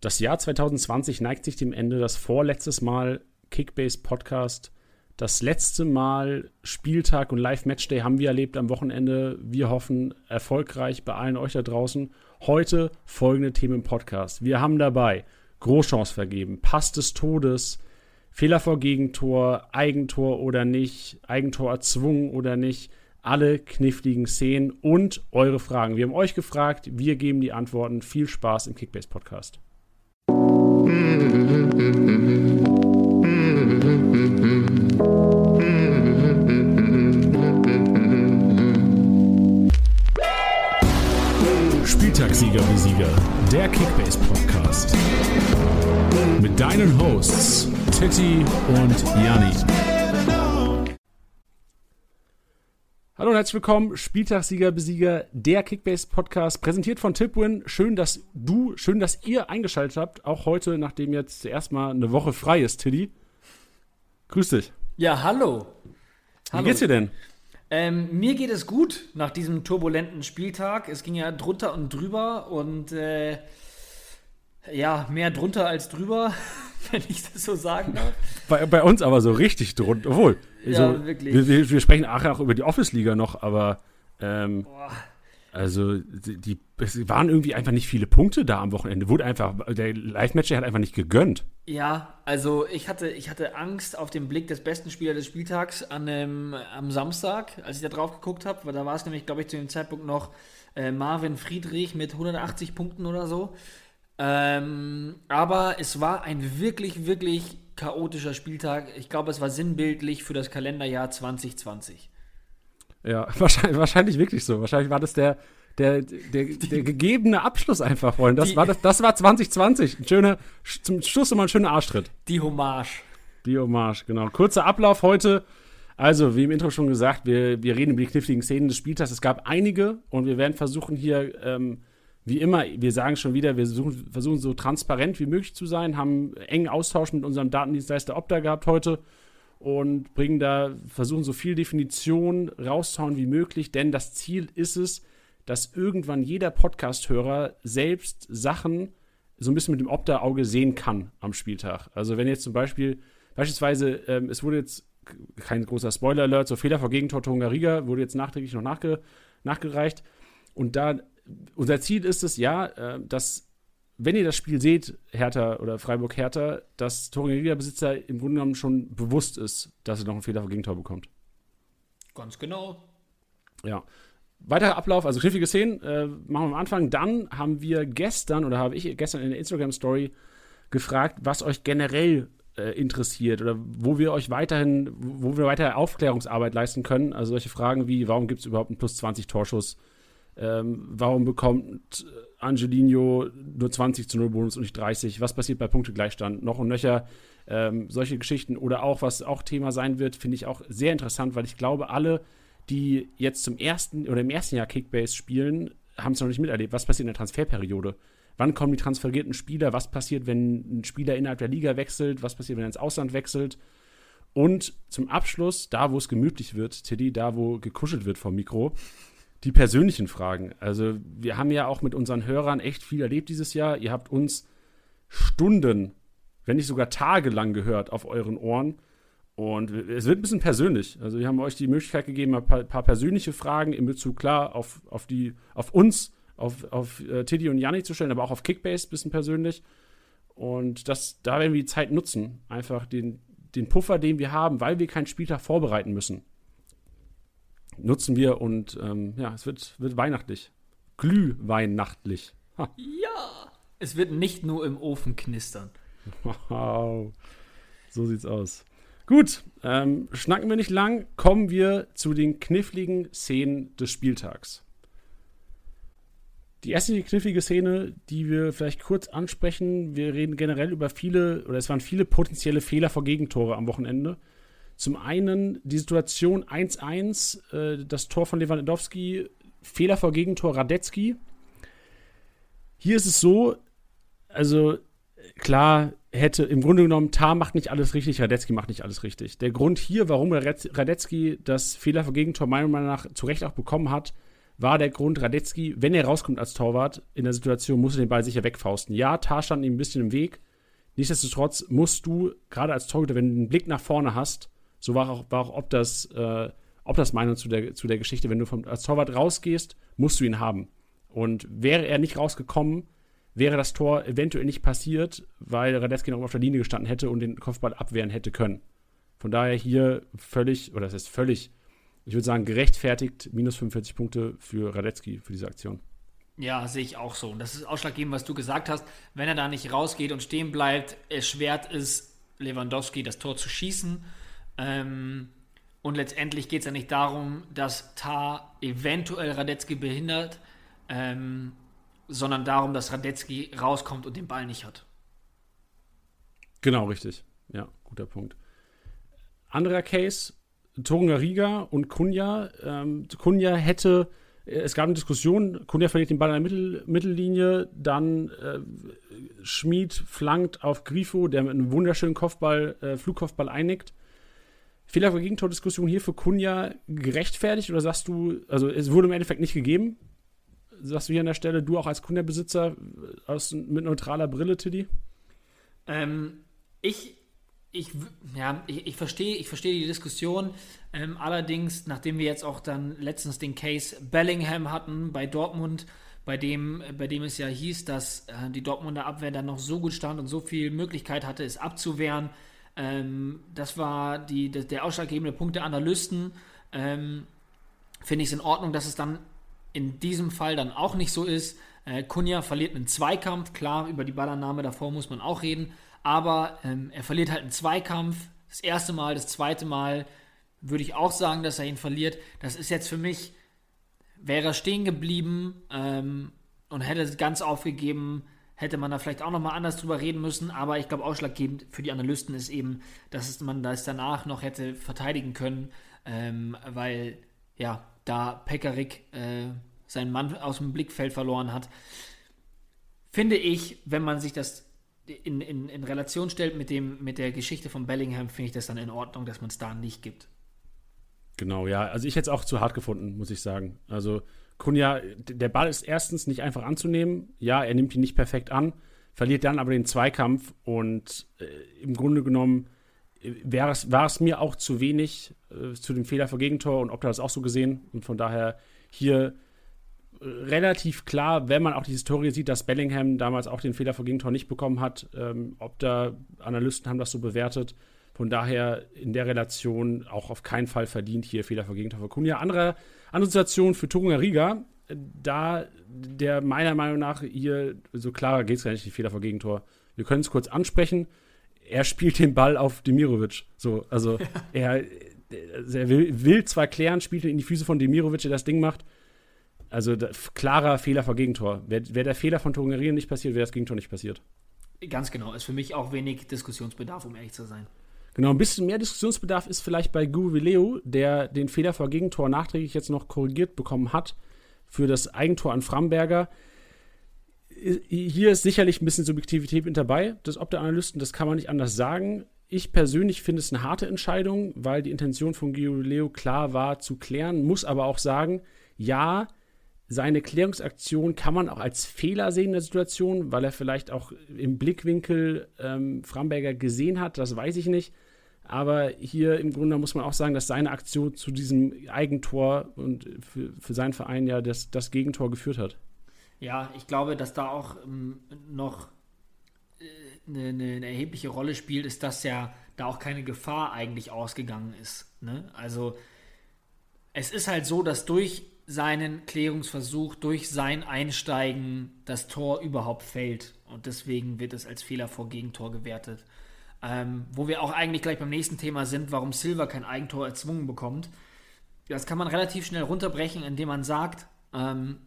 Das Jahr 2020 neigt sich dem Ende. Das vorletztes Mal Kickbase Podcast. Das letzte Mal Spieltag und Live-Matchday haben wir erlebt am Wochenende. Wir hoffen erfolgreich bei allen euch da draußen. Heute folgende Themen im Podcast. Wir haben dabei Großchance vergeben, Pass des Todes, Fehler vor Gegentor, Eigentor oder nicht, Eigentor erzwungen oder nicht, alle kniffligen Szenen und eure Fragen. Wir haben euch gefragt, wir geben die Antworten. Viel Spaß im Kickbase Podcast. Spieltagssieger wie Sieger, der Kickbase Podcast. Mit deinen Hosts Titti und Janni. Hallo und herzlich willkommen, Spieltagssieger, Besieger, der Kickbase-Podcast, präsentiert von Tipwin. Schön, dass du, schön, dass ihr eingeschaltet habt, auch heute, nachdem jetzt zuerst mal eine Woche frei ist, Tiddy. Grüß dich. Ja, hallo. hallo. Wie geht's dir denn? Ähm, mir geht es gut nach diesem turbulenten Spieltag. Es ging ja drunter und drüber und äh, ja, mehr drunter als drüber, wenn ich das so sagen darf. Bei, bei uns aber so richtig drunter, obwohl. Ja, so, wirklich. Wir, wir, sprechen auch über die Office-Liga noch, aber ähm, also die, die, es waren irgendwie einfach nicht viele Punkte da am Wochenende. Wurde einfach, der Live-Match hat einfach nicht gegönnt. Ja, also ich hatte, ich hatte Angst auf den Blick des besten Spielers des Spieltags an dem, am Samstag, als ich da drauf geguckt habe, weil da war es nämlich, glaube ich, zu dem Zeitpunkt noch äh, Marvin Friedrich mit 180 Punkten oder so. Ähm, aber es war ein wirklich, wirklich chaotischer Spieltag. Ich glaube, es war sinnbildlich für das Kalenderjahr 2020. Ja, wahrscheinlich, wahrscheinlich wirklich so. Wahrscheinlich war das der, der, der, der gegebene Abschluss einfach, Freunde. Das, war, das, das war 2020. Ein schöner, zum Schluss nochmal ein schöner Arschtritt. Die Hommage. Die Hommage, genau. Kurzer Ablauf heute. Also, wie im Intro schon gesagt, wir, wir reden über die kniffligen Szenen des Spieltags. Es gab einige und wir werden versuchen hier ähm, wie immer, wir sagen schon wieder, wir versuchen, versuchen so transparent wie möglich zu sein, haben engen Austausch mit unserem Datendienstleister Opta gehabt heute und bringen da, versuchen so viel Definition rauszuhauen wie möglich, denn das Ziel ist es, dass irgendwann jeder Podcast-Hörer selbst Sachen so ein bisschen mit dem Opta-Auge sehen kann am Spieltag. Also wenn jetzt zum Beispiel, beispielsweise, ähm, es wurde jetzt kein großer Spoiler-Alert, so Fehler vor Gegentor Tongariga wurde jetzt nachträglich noch nachge, nachgereicht. Und da unser Ziel ist es ja, äh, dass, wenn ihr das Spiel seht, Hertha oder Freiburg-Hertha, dass Torino-Besitzer im Grunde genommen schon bewusst ist, dass er noch einen Fehler vor Gegentor bekommt. Ganz genau. Ja. Weiterer Ablauf, also knifflige Szenen, äh, machen wir am Anfang. Dann haben wir gestern, oder habe ich gestern in der Instagram-Story gefragt, was euch generell äh, interessiert oder wo wir euch weiterhin, wo wir weiter Aufklärungsarbeit leisten können. Also solche Fragen wie, warum gibt es überhaupt einen plus 20 Torschuss? Ähm, warum bekommt Angelino nur 20 zu 0 Bonus und nicht 30? Was passiert bei Punktegleichstand? Noch und nöcher. Ähm, solche Geschichten oder auch, was auch Thema sein wird, finde ich auch sehr interessant, weil ich glaube, alle, die jetzt zum ersten oder im ersten Jahr Kickbase spielen, haben es noch nicht miterlebt. Was passiert in der Transferperiode? Wann kommen die transferierten Spieler? Was passiert, wenn ein Spieler innerhalb der Liga wechselt? Was passiert, wenn er ins Ausland wechselt? Und zum Abschluss, da wo es gemütlich wird, Tiddy, da wo gekuschelt wird vom Mikro, die persönlichen Fragen. Also wir haben ja auch mit unseren Hörern echt viel erlebt dieses Jahr. Ihr habt uns Stunden, wenn nicht sogar tagelang gehört auf euren Ohren. Und es wird ein bisschen persönlich. Also wir haben euch die Möglichkeit gegeben, ein paar, paar persönliche Fragen in Bezug klar auf, auf, die, auf uns, auf, auf äh, Tiddy und Janni zu stellen, aber auch auf Kickbase ein bisschen persönlich. Und das, da werden wir die Zeit nutzen, einfach den, den Puffer, den wir haben, weil wir keinen Spieltag vorbereiten müssen nutzen wir und ähm, ja, es wird, wird weihnachtlich. Glühweihnachtlich. Ha. Ja, es wird nicht nur im Ofen knistern. Wow, so sieht's aus. Gut, ähm, schnacken wir nicht lang, kommen wir zu den kniffligen Szenen des Spieltags. Die erste knifflige Szene, die wir vielleicht kurz ansprechen, wir reden generell über viele, oder es waren viele potenzielle Fehler vor Gegentore am Wochenende. Zum einen die Situation 1-1, äh, das Tor von Lewandowski, Fehler vor Gegentor Radetzky. Hier ist es so, also klar, hätte im Grunde genommen, Tar macht nicht alles richtig, Radetzky macht nicht alles richtig. Der Grund hier, warum Radetzky das Fehler vor Gegentor meiner Meinung nach zu Recht auch bekommen hat, war der Grund, Radetzky, wenn er rauskommt als Torwart, in der Situation, muss er den Ball sicher wegfausten. Ja, Tar stand ihm ein bisschen im Weg. Nichtsdestotrotz musst du, gerade als Torhüter, wenn du einen Blick nach vorne hast, so war auch, war auch ob das, äh, ob das Meinung zu der, zu der Geschichte, wenn du vom, als Torwart rausgehst, musst du ihn haben. Und wäre er nicht rausgekommen, wäre das Tor eventuell nicht passiert, weil Radetzky noch auf der Linie gestanden hätte und den Kopfball abwehren hätte können. Von daher hier völlig, oder das ist völlig, ich würde sagen, gerechtfertigt minus 45 Punkte für Radetzky für diese Aktion. Ja, sehe ich auch so. Und das ist ausschlaggebend, was du gesagt hast. Wenn er da nicht rausgeht und stehen bleibt, erschwert es Lewandowski, das Tor zu schießen. Ähm, und letztendlich geht es ja nicht darum, dass Tar eventuell Radetzky behindert, ähm, sondern darum, dass Radetzky rauskommt und den Ball nicht hat. Genau, richtig. Ja, guter Punkt. Anderer Case, Tonga Riga und Kunja. Ähm, Kunja hätte, äh, es gab eine Diskussion, Kunja verliert den Ball in der Mittel, Mittellinie, dann äh, Schmid flankt auf Grifo, der mit einem wunderschönen Kopfball, äh, Flugkopfball einnickt. Fehler für Gegentordiskussion hier für Kunja gerechtfertigt oder sagst du, also es wurde im Endeffekt nicht gegeben? Sagst du hier an der Stelle, du auch als Kunja-Besitzer mit neutraler Brille, Tiddy? Ähm, ich ich, ja, ich, ich verstehe ich versteh die Diskussion. Ähm, allerdings, nachdem wir jetzt auch dann letztens den Case Bellingham hatten bei Dortmund, bei dem, bei dem es ja hieß, dass äh, die Dortmunder Abwehr dann noch so gut stand und so viel Möglichkeit hatte, es abzuwehren. Ähm, das war die, der, der ausschlaggebende Punkt der Analysten. Ähm, Finde ich es in Ordnung, dass es dann in diesem Fall dann auch nicht so ist. Äh, Kunja verliert einen Zweikampf, klar, über die Ballannahme davor muss man auch reden aber ähm, er verliert halt einen Zweikampf. Das erste Mal, das zweite Mal würde ich auch sagen, dass er ihn verliert. Das ist jetzt für mich, wäre er stehen geblieben ähm, und hätte es ganz aufgegeben, hätte man da vielleicht auch nochmal anders drüber reden müssen. Aber ich glaube, ausschlaggebend für die Analysten ist eben, dass man das danach noch hätte verteidigen können, ähm, weil ja, da Pekarik äh, seinen Mann aus dem Blickfeld verloren hat. Finde ich, wenn man sich das in, in, in Relation stellt mit, dem, mit der Geschichte von Bellingham, finde ich das dann in Ordnung, dass man es da nicht gibt. Genau, ja. Also ich hätte es auch zu hart gefunden, muss ich sagen. Also Kunja, der Ball ist erstens nicht einfach anzunehmen. Ja, er nimmt ihn nicht perfekt an, verliert dann aber den Zweikampf und äh, im Grunde genommen äh, war es mir auch zu wenig äh, zu dem Fehler vor Gegentor und ob das auch so gesehen. Und von daher hier relativ klar, wenn man auch die Historie sieht, dass Bellingham damals auch den Fehler vor Gegentor nicht bekommen hat. Ähm, ob da Analysten haben das so bewertet. Von daher in der Relation auch auf keinen Fall verdient hier Fehler vor Gegentor für Kunja. Andere, andere Situation für Turunga Riga, da der meiner Meinung nach hier, so klar geht es gar nicht, die Fehler vor Gegentor. Wir können es kurz ansprechen. Er spielt den Ball auf Demirovic. So, also er, er will, will zwar klären, spielt in die Füße von Demirovic, der das Ding macht. Also da, klarer Fehler vor Gegentor. Wäre wär der Fehler von Tongerien nicht passiert, wäre das Gegentor nicht passiert. Ganz genau. Ist für mich auch wenig Diskussionsbedarf, um ehrlich zu sein. Genau, ein bisschen mehr Diskussionsbedarf ist vielleicht bei Guvileo, der den Fehler vor Gegentor nachträglich jetzt noch korrigiert bekommen hat für das Eigentor an Framberger. Hier ist sicherlich ein bisschen Subjektivität mit dabei, das Ob der Analysten, das kann man nicht anders sagen. Ich persönlich finde es eine harte Entscheidung, weil die Intention von Guvileo klar war zu klären, muss aber auch sagen, ja, seine Klärungsaktion kann man auch als Fehler sehen in der Situation, weil er vielleicht auch im Blickwinkel ähm, Framberger gesehen hat, das weiß ich nicht. Aber hier im Grunde muss man auch sagen, dass seine Aktion zu diesem Eigentor und für, für seinen Verein ja das, das Gegentor geführt hat. Ja, ich glaube, dass da auch ähm, noch eine, eine, eine, erhebliche Rolle spielt, ist, dass ja da auch keine Gefahr eigentlich ausgegangen ist. Ne? Also es ist halt so, dass durch seinen Klärungsversuch durch sein Einsteigen das Tor überhaupt fällt. Und deswegen wird es als Fehler vor Gegentor gewertet. Ähm, wo wir auch eigentlich gleich beim nächsten Thema sind, warum Silva kein Eigentor erzwungen bekommt. Das kann man relativ schnell runterbrechen, indem man sagt, ähm,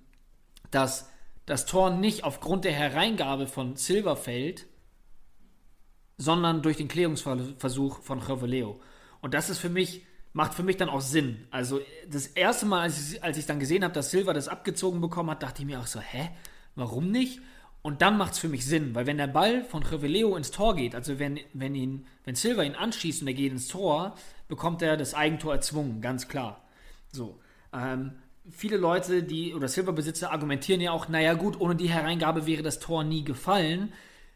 dass das Tor nicht aufgrund der Hereingabe von Silva fällt, sondern durch den Klärungsversuch von Reveleo. Und das ist für mich macht für mich dann auch Sinn. Also das erste Mal, als ich, als ich dann gesehen habe, dass Silva das abgezogen bekommen hat, dachte ich mir auch so, hä, warum nicht? Und dann macht es für mich Sinn, weil wenn der Ball von Reveleo ins Tor geht, also wenn, wenn, ihn, wenn Silva ihn anschießt und er geht ins Tor, bekommt er das Eigentor erzwungen, ganz klar. So. Ähm, viele Leute, die oder Silberbesitzer argumentieren ja auch, naja gut, ohne die Hereingabe wäre das Tor nie gefallen.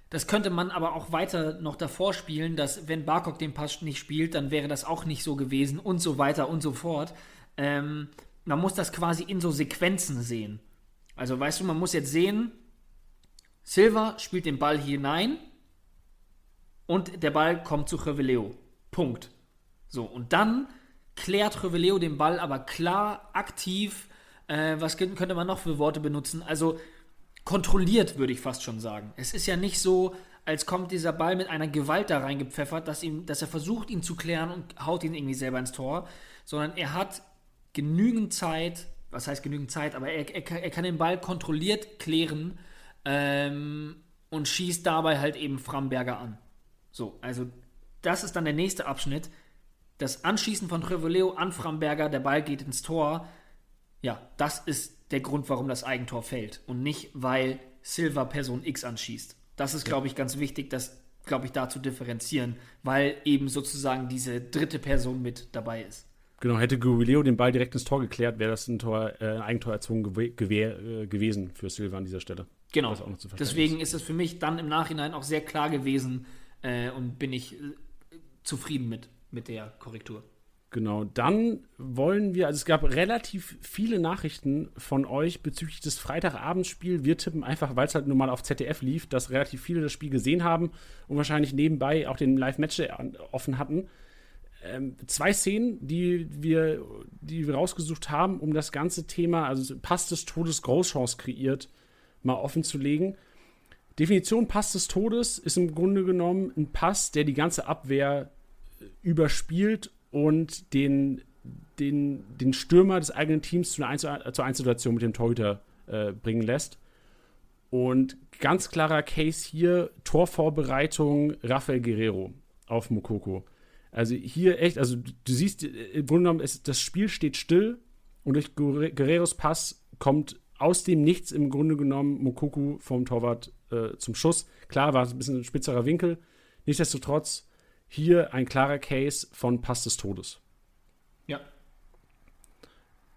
Das könnte man aber auch weiter noch davor spielen, dass wenn Barkok den Pass nicht spielt, dann wäre das auch nicht so gewesen und so weiter und so fort. Ähm, man muss das quasi in so Sequenzen sehen. Also weißt du, man muss jetzt sehen, Silva spielt den Ball hinein und der Ball kommt zu Reveleo. Punkt. So, und dann klärt Reveleo den Ball aber klar, aktiv. Äh, was könnte man noch für Worte benutzen? Also kontrolliert, würde ich fast schon sagen. Es ist ja nicht so, als kommt dieser Ball mit einer Gewalt da reingepfeffert, dass, ihm, dass er versucht, ihn zu klären und haut ihn irgendwie selber ins Tor, sondern er hat genügend Zeit, was heißt genügend Zeit, aber er, er, er kann den Ball kontrolliert klären ähm, und schießt dabei halt eben Framberger an. So, also das ist dann der nächste Abschnitt. Das Anschießen von Trevoleo an Framberger, der Ball geht ins Tor. Ja, das ist der Grund, warum das Eigentor fällt und nicht, weil Silva Person X anschießt. Das ist, glaube ich, ganz wichtig, das, glaube ich, da zu differenzieren, weil eben sozusagen diese dritte Person mit dabei ist. Genau, hätte Gurileo den Ball direkt ins Tor geklärt, wäre das ein, Tor, äh, ein Eigentor erzwungen gew äh, gewesen für Silva an dieser Stelle. Genau. Deswegen ist es für mich dann im Nachhinein auch sehr klar gewesen äh, und bin ich äh, zufrieden mit, mit der Korrektur. Genau, dann wollen wir, also es gab relativ viele Nachrichten von euch bezüglich des Freitagabendspiels. Wir tippen einfach, weil es halt nun mal auf ZDF lief, dass relativ viele das Spiel gesehen haben und wahrscheinlich nebenbei auch den Live-Match offen hatten. Ähm, zwei Szenen, die wir, die wir rausgesucht haben, um das ganze Thema, also Pass des Todes, Großchance kreiert, mal offen zu legen. Definition Pass des Todes ist im Grunde genommen ein Pass, der die ganze Abwehr überspielt und den, den, den Stürmer des eigenen Teams zu einer 1 zur 1 Situation mit dem Torhüter äh, bringen lässt. Und ganz klarer Case hier: Torvorbereitung Rafael Guerrero auf Mokoko. Also hier echt, also du siehst, im Grunde genommen, es, das Spiel steht still und durch Guerreros Pass kommt aus dem Nichts im Grunde genommen Mokoku vom Torwart äh, zum Schuss. Klar war es ein bisschen ein spitzerer Winkel. Nichtsdestotrotz hier ein klarer Case von Pass des Todes. Ja.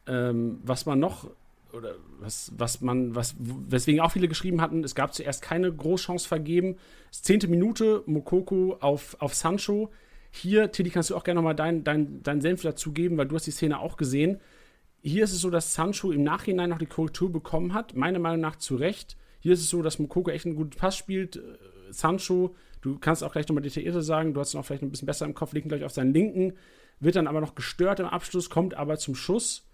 Ähm, was man noch, oder was, was man, was, weswegen auch viele geschrieben hatten, es gab zuerst keine Großchance vergeben. Zehnte Minute, Mokoko auf, auf Sancho. Hier, Tilly, kannst du auch gerne nochmal deinen dein, dein Senf dazugeben, weil du hast die Szene auch gesehen. Hier ist es so, dass Sancho im Nachhinein noch die Korrektur bekommen hat, meiner Meinung nach zu Recht. Hier ist es so, dass Mokoko echt einen guten Pass spielt. Sancho Du kannst auch gleich nochmal detaillierter sagen, du hast noch vielleicht ein bisschen besser im Kopf, liegt gleich auf seinen linken, wird dann aber noch gestört im Abschluss, kommt aber zum Schuss.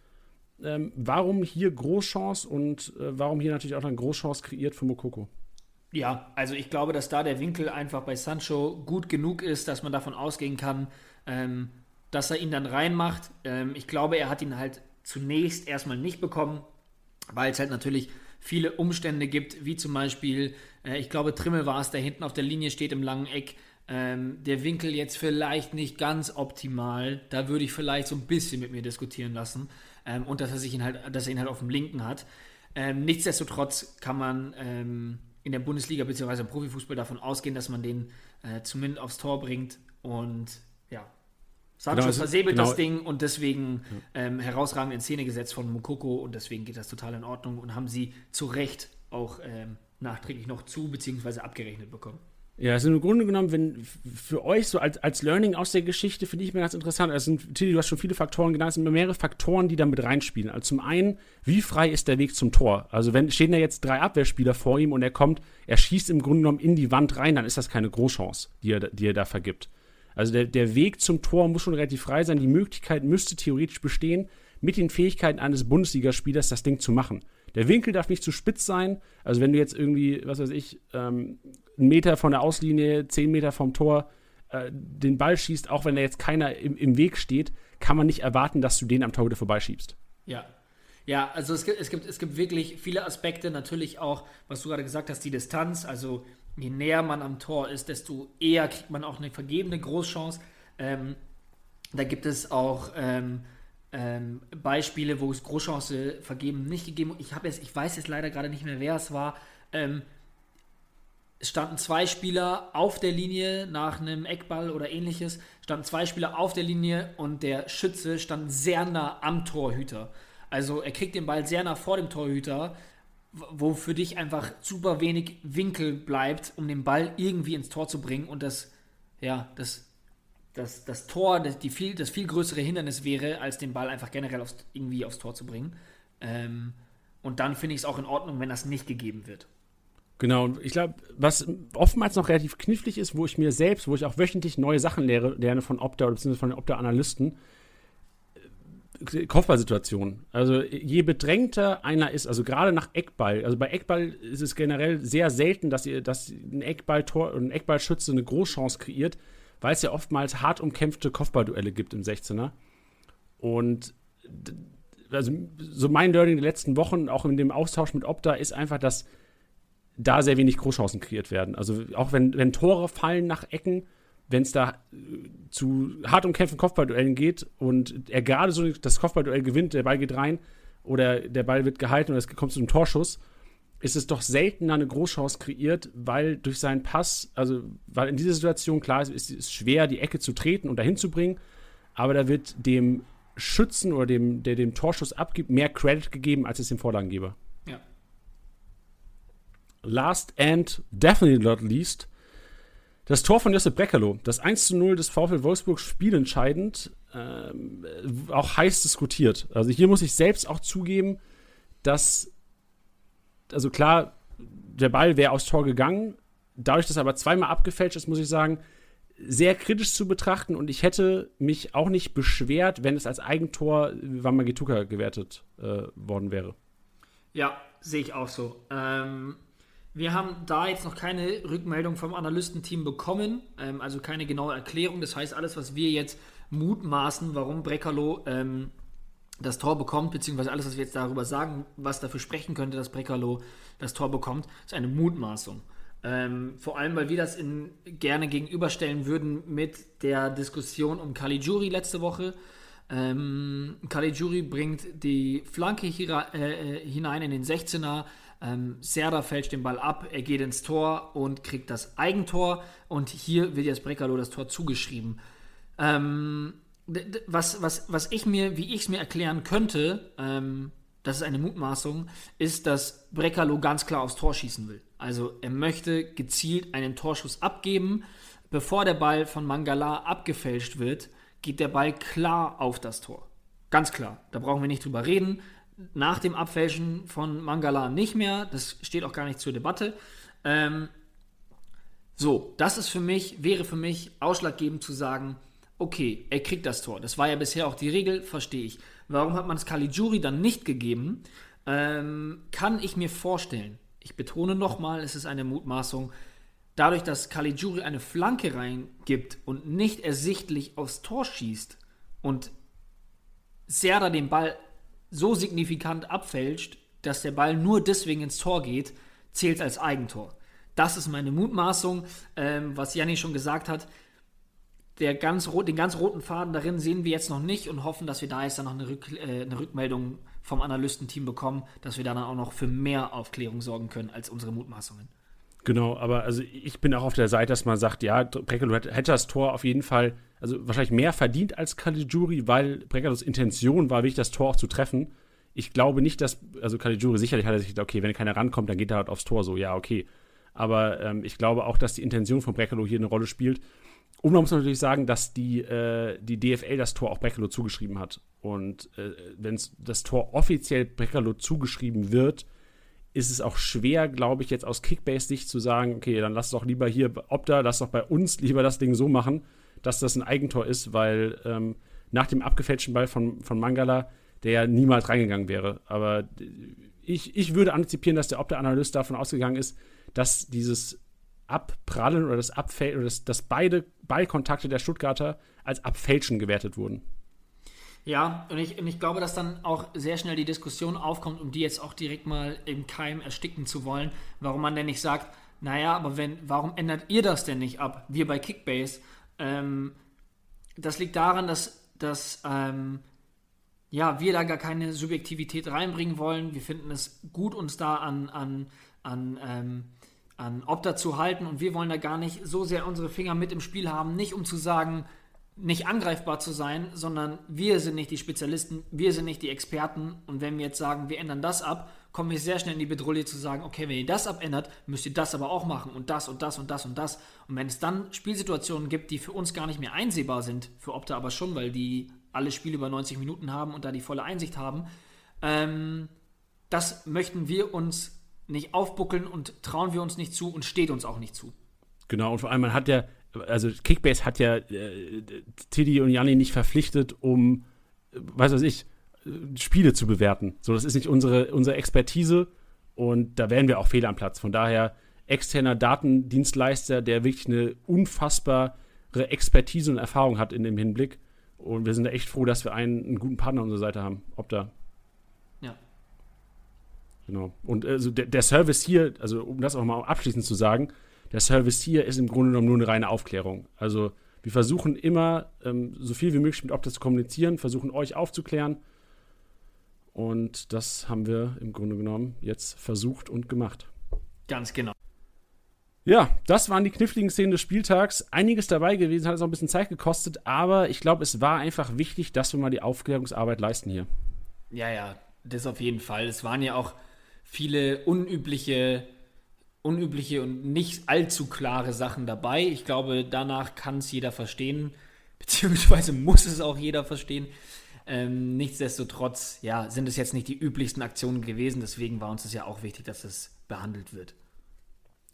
Ähm, warum hier Großchance und äh, warum hier natürlich auch eine Großchance kreiert für Mokoko? Ja, also ich glaube, dass da der Winkel einfach bei Sancho gut genug ist, dass man davon ausgehen kann, ähm, dass er ihn dann reinmacht. Ähm, ich glaube, er hat ihn halt zunächst erstmal nicht bekommen, weil es halt natürlich viele Umstände gibt, wie zum Beispiel, äh, ich glaube, Trimmel war es, der hinten auf der Linie steht im langen Eck. Ähm, der Winkel jetzt vielleicht nicht ganz optimal. Da würde ich vielleicht so ein bisschen mit mir diskutieren lassen. Ähm, und dass er sich ihn halt, dass er ihn halt auf dem linken hat. Ähm, nichtsdestotrotz kann man ähm, in der Bundesliga bzw. im Profifußball davon ausgehen, dass man den äh, zumindest aufs Tor bringt. Und ja, Sancho genau, versäbelt genau. das Ding und deswegen ähm, herausragend in Szene gesetzt von Mukoko und deswegen geht das total in Ordnung und haben sie zu Recht auch ähm, nachträglich noch zu bzw. abgerechnet bekommen. Ja, also im Grunde genommen, wenn für euch so als, als Learning aus der Geschichte finde ich mir ganz interessant. Es sind, Tilly, du hast schon viele Faktoren genannt, es sind mehrere Faktoren, die da mit reinspielen. Also zum einen, wie frei ist der Weg zum Tor? Also wenn stehen da jetzt drei Abwehrspieler vor ihm und er kommt, er schießt im Grunde genommen in die Wand rein, dann ist das keine Großchance, die er, die er da vergibt. Also der, der Weg zum Tor muss schon relativ frei sein. Die Möglichkeit müsste theoretisch bestehen, mit den Fähigkeiten eines Bundesligaspielers das Ding zu machen. Der Winkel darf nicht zu spitz sein. Also wenn du jetzt irgendwie, was weiß ich, ähm, einen Meter von der Auslinie, zehn Meter vom Tor äh, den Ball schießt, auch wenn da jetzt keiner im, im Weg steht, kann man nicht erwarten, dass du den am Tor wieder vorbeischiebst. Ja, ja, also es gibt, es gibt, es gibt wirklich viele Aspekte, natürlich auch, was du gerade gesagt hast, die Distanz. Also je näher man am Tor ist, desto eher kriegt man auch eine vergebene Großchance. Ähm, da gibt es auch ähm, ähm, Beispiele, wo es Großchance vergeben nicht gegeben. Ich habe ich weiß jetzt leider gerade nicht mehr, wer es war. Ähm, es standen zwei Spieler auf der Linie nach einem Eckball oder ähnliches, standen zwei Spieler auf der Linie und der Schütze stand sehr nah am Torhüter. Also er kriegt den Ball sehr nah vor dem Torhüter, wo für dich einfach super wenig Winkel bleibt, um den Ball irgendwie ins Tor zu bringen und das, ja, das, das, das Tor, das, die viel, das viel größere Hindernis wäre, als den Ball einfach generell aufs, irgendwie aufs Tor zu bringen. Ähm, und dann finde ich es auch in Ordnung, wenn das nicht gegeben wird. Genau, ich glaube, was oftmals noch relativ knifflig ist, wo ich mir selbst, wo ich auch wöchentlich neue Sachen lehre, lerne von Opta oder beziehungsweise von den Opta-Analysten, äh, Kopfballsituation. Also je bedrängter einer ist, also gerade nach Eckball, also bei Eckball ist es generell sehr selten, dass, ihr, dass ein Eckballtor ein Eckballschütze eine Großchance kreiert, weil es ja oftmals hart umkämpfte Kopfballduelle gibt im 16er. Und also so mein Learning der letzten Wochen, auch in dem Austausch mit Opta, ist einfach, dass da sehr wenig Großchancen kreiert werden. Also auch wenn, wenn Tore fallen nach Ecken, wenn es da äh, zu hart umkämpften Kopfballduellen geht und er gerade so das Kopfballduell gewinnt, der Ball geht rein oder der Ball wird gehalten und es kommt zu einem Torschuss, ist es doch seltener eine Großchance kreiert, weil durch seinen Pass, also weil in dieser Situation klar ist, ist es schwer, die Ecke zu treten und dahin zu bringen, aber da wird dem Schützen oder dem, der den Torschuss abgibt, mehr Credit gegeben, als es dem Vorlagengeber. Ja. Last and definitely not least, das Tor von Josep Breckerlo, das 1 zu 0 des VfL Wolfsburg spielentscheidend, ähm, auch heiß diskutiert. Also hier muss ich selbst auch zugeben, dass, also klar, der Ball wäre aufs Tor gegangen, dadurch, dass er aber zweimal abgefälscht ist, muss ich sagen, sehr kritisch zu betrachten und ich hätte mich auch nicht beschwert, wenn es als Eigentor Wamagituka gewertet äh, worden wäre. Ja, sehe ich auch so. Ähm, wir haben da jetzt noch keine Rückmeldung vom Analystenteam bekommen, ähm, also keine genaue Erklärung. Das heißt, alles, was wir jetzt mutmaßen, warum Breckerlo ähm, das Tor bekommt, beziehungsweise alles, was wir jetzt darüber sagen, was dafür sprechen könnte, dass Breckerlo das Tor bekommt, ist eine Mutmaßung. Ähm, vor allem, weil wir das in, gerne gegenüberstellen würden mit der Diskussion um Caligiuri letzte Woche. Ähm, Caligiuri bringt die Flanke hier, äh, hinein in den 16er. Ähm, Serda fälscht den Ball ab, er geht ins Tor und kriegt das Eigentor. Und hier wird jetzt Brecalo das Tor zugeschrieben. Ähm, was, was, was ich mir, wie ich es mir erklären könnte, ähm, das ist eine Mutmaßung, ist, dass Brecalo ganz klar aufs Tor schießen will. Also er möchte gezielt einen Torschuss abgeben. Bevor der Ball von Mangala abgefälscht wird, geht der Ball klar auf das Tor. Ganz klar. Da brauchen wir nicht drüber reden. Nach dem Abfälschen von Mangala nicht mehr. Das steht auch gar nicht zur Debatte. Ähm, so, das ist für mich, wäre für mich ausschlaggebend zu sagen, okay, er kriegt das Tor. Das war ja bisher auch die Regel, verstehe ich. Warum hat man es Caligiuri dann nicht gegeben? Ähm, kann ich mir vorstellen ich betone nochmal, es ist eine Mutmaßung, dadurch, dass Caligiuri eine Flanke reingibt und nicht ersichtlich aufs Tor schießt und Serda den Ball so signifikant abfälscht, dass der Ball nur deswegen ins Tor geht, zählt als Eigentor. Das ist meine Mutmaßung, ähm, was Janni schon gesagt hat. Ganz, den ganz roten Faden darin sehen wir jetzt noch nicht und hoffen, dass wir da jetzt dann noch eine, Rück, äh, eine Rückmeldung vom Analystenteam bekommen, dass wir dann auch noch für mehr Aufklärung sorgen können als unsere Mutmaßungen. Genau, aber also ich bin auch auf der Seite, dass man sagt, ja, Brekalo hätte das Tor auf jeden Fall, also wahrscheinlich mehr verdient als Caligiuri, weil Brekalos Intention war, wirklich das Tor auch zu treffen. Ich glaube nicht, dass, also Caligiuri sicherlich hat er sich gedacht, okay, wenn keiner rankommt, dann geht er halt aufs Tor so, ja, okay. Aber ähm, ich glaube auch, dass die Intention von Brekalo hier eine Rolle spielt. Und man muss natürlich sagen, dass die, äh, die DFL das Tor auch Breckerlo zugeschrieben hat. Und äh, wenn das Tor offiziell Breckerlo zugeschrieben wird, ist es auch schwer, glaube ich, jetzt aus Kickbase-Sicht zu sagen, okay, dann lass doch lieber hier Opta, lass doch bei uns lieber das Ding so machen, dass das ein Eigentor ist, weil ähm, nach dem abgefälschten Ball von, von Mangala, der ja niemals reingegangen wäre. Aber ich, ich würde antizipieren, dass der Opta-Analyst davon ausgegangen ist, dass dieses Abprallen oder das Abfälschen oder das, dass beide Ballkontakte der Stuttgarter als Abfälschen gewertet wurden. Ja, und ich, und ich glaube, dass dann auch sehr schnell die Diskussion aufkommt, um die jetzt auch direkt mal im Keim ersticken zu wollen, warum man denn nicht sagt, naja, aber wenn, warum ändert ihr das denn nicht ab? Wir bei Kickbase. Ähm, das liegt daran, dass, dass ähm, ja, wir da gar keine Subjektivität reinbringen wollen. Wir finden es gut, uns da an, an, an ähm, an Opta zu halten und wir wollen da gar nicht so sehr unsere Finger mit im Spiel haben, nicht um zu sagen, nicht angreifbar zu sein, sondern wir sind nicht die Spezialisten, wir sind nicht die Experten. Und wenn wir jetzt sagen, wir ändern das ab, kommen wir sehr schnell in die Bedrohung zu sagen, okay, wenn ihr das abändert, müsst ihr das aber auch machen und das und das und das und das. Und wenn es dann Spielsituationen gibt, die für uns gar nicht mehr einsehbar sind, für Opta aber schon, weil die alle Spiele über 90 Minuten haben und da die volle Einsicht haben, ähm, das möchten wir uns nicht aufbuckeln und trauen wir uns nicht zu und steht uns auch nicht zu. Genau, und vor allem, man hat ja, also Kickbase hat ja äh, Tiddy und Janni nicht verpflichtet, um, äh, was weiß ich, Spiele zu bewerten. So, das ist nicht unsere, unsere Expertise und da wären wir auch fehl am Platz. Von daher externer Datendienstleister, der wirklich eine unfassbare Expertise und Erfahrung hat in dem Hinblick. Und wir sind da echt froh, dass wir einen, einen guten Partner an unserer Seite haben. Ob da. Ja. Genau. Und also der, der Service hier, also um das auch mal abschließend zu sagen, der Service hier ist im Grunde genommen nur eine reine Aufklärung. Also wir versuchen immer, ähm, so viel wie möglich mit Opta zu kommunizieren, versuchen euch aufzuklären. Und das haben wir im Grunde genommen jetzt versucht und gemacht. Ganz genau. Ja, das waren die kniffligen Szenen des Spieltags. Einiges dabei gewesen, hat es auch ein bisschen Zeit gekostet, aber ich glaube, es war einfach wichtig, dass wir mal die Aufklärungsarbeit leisten hier. Ja, ja, das auf jeden Fall. Es waren ja auch viele unübliche unübliche und nicht allzu klare Sachen dabei. Ich glaube, danach kann es jeder verstehen, beziehungsweise muss es auch jeder verstehen. Ähm, nichtsdestotrotz, ja, sind es jetzt nicht die üblichsten Aktionen gewesen, deswegen war uns das ja auch wichtig, dass es behandelt wird.